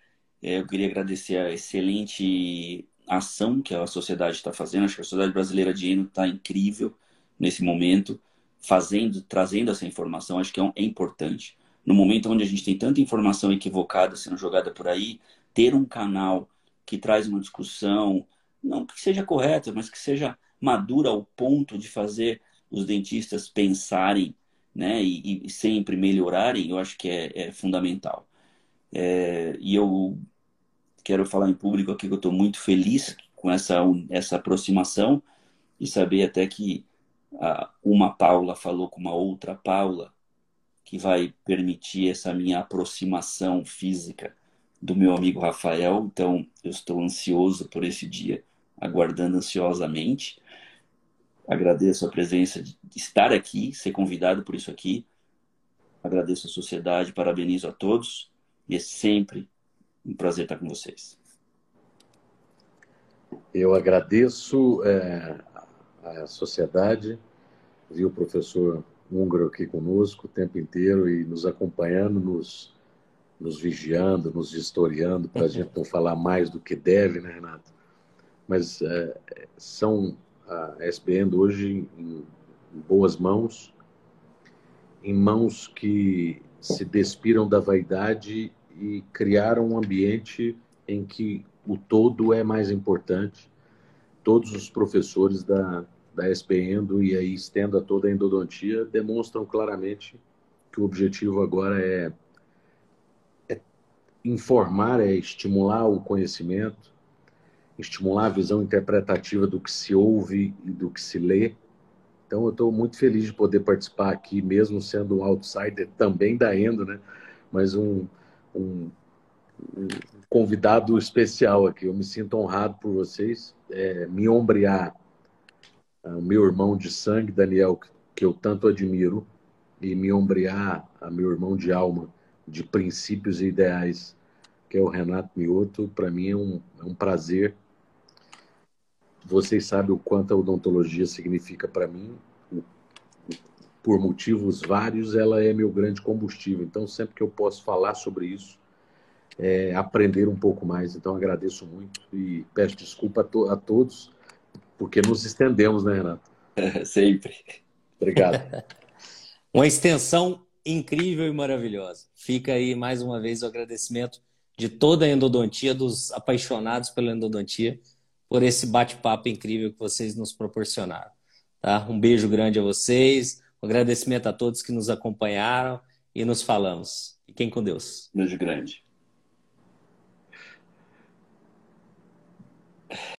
É, eu queria agradecer a excelente ação que a sociedade está fazendo. Acho que a Sociedade Brasileira de Eno está incrível nesse momento, fazendo, trazendo essa informação. Acho que é, um, é importante. No momento onde a gente tem tanta informação equivocada sendo jogada por aí, ter um canal que traz uma discussão, não que seja correta, mas que seja madura ao ponto de fazer os dentistas pensarem né, e, e sempre melhorarem, eu acho que é, é fundamental. É, e eu quero falar em público aqui que eu estou muito feliz com essa, essa aproximação e saber até que uma Paula falou com uma outra Paula que vai permitir essa minha aproximação física do meu amigo Rafael. Então, eu estou ansioso por esse dia, aguardando ansiosamente. Agradeço a presença de estar aqui, ser convidado por isso aqui. Agradeço a sociedade, parabenizo a todos e é sempre um prazer estar com vocês. Eu agradeço é, a sociedade, vi o professor húngaro aqui conosco o tempo inteiro e nos acompanhando, nos nos vigiando, nos historiando, para a gente não falar mais do que deve, né, Renato? Mas é, são a SBN hoje em, em boas mãos, em mãos que se despiram da vaidade e criaram um ambiente em que o todo é mais importante. Todos os professores da, da SPENDO e aí estendo a toda a endodontia demonstram claramente que o objetivo agora é informar é estimular o conhecimento, estimular a visão interpretativa do que se ouve e do que se lê. Então, eu estou muito feliz de poder participar aqui, mesmo sendo um outsider também da Endo, né? Mas um, um, um convidado especial aqui. Eu me sinto honrado por vocês, é, me ombrear o meu irmão de sangue, Daniel, que eu tanto admiro, e me ombrear a meu irmão de alma, de princípios e ideais, que é o Renato Mioto. Para mim é um, é um prazer. Vocês sabem o quanto a odontologia significa para mim. Por motivos vários, ela é meu grande combustível. Então, sempre que eu posso falar sobre isso, é, aprender um pouco mais. Então, agradeço muito e peço desculpa a, to a todos, porque nos estendemos, né, Renato? sempre. Obrigado. Uma extensão incrível e maravilhosa. Fica aí mais uma vez o agradecimento de toda a endodontia, dos apaixonados pela endodontia, por esse bate-papo incrível que vocês nos proporcionaram. Tá? Um beijo grande a vocês, um agradecimento a todos que nos acompanharam e nos falamos. Fiquem com Deus. Beijo grande.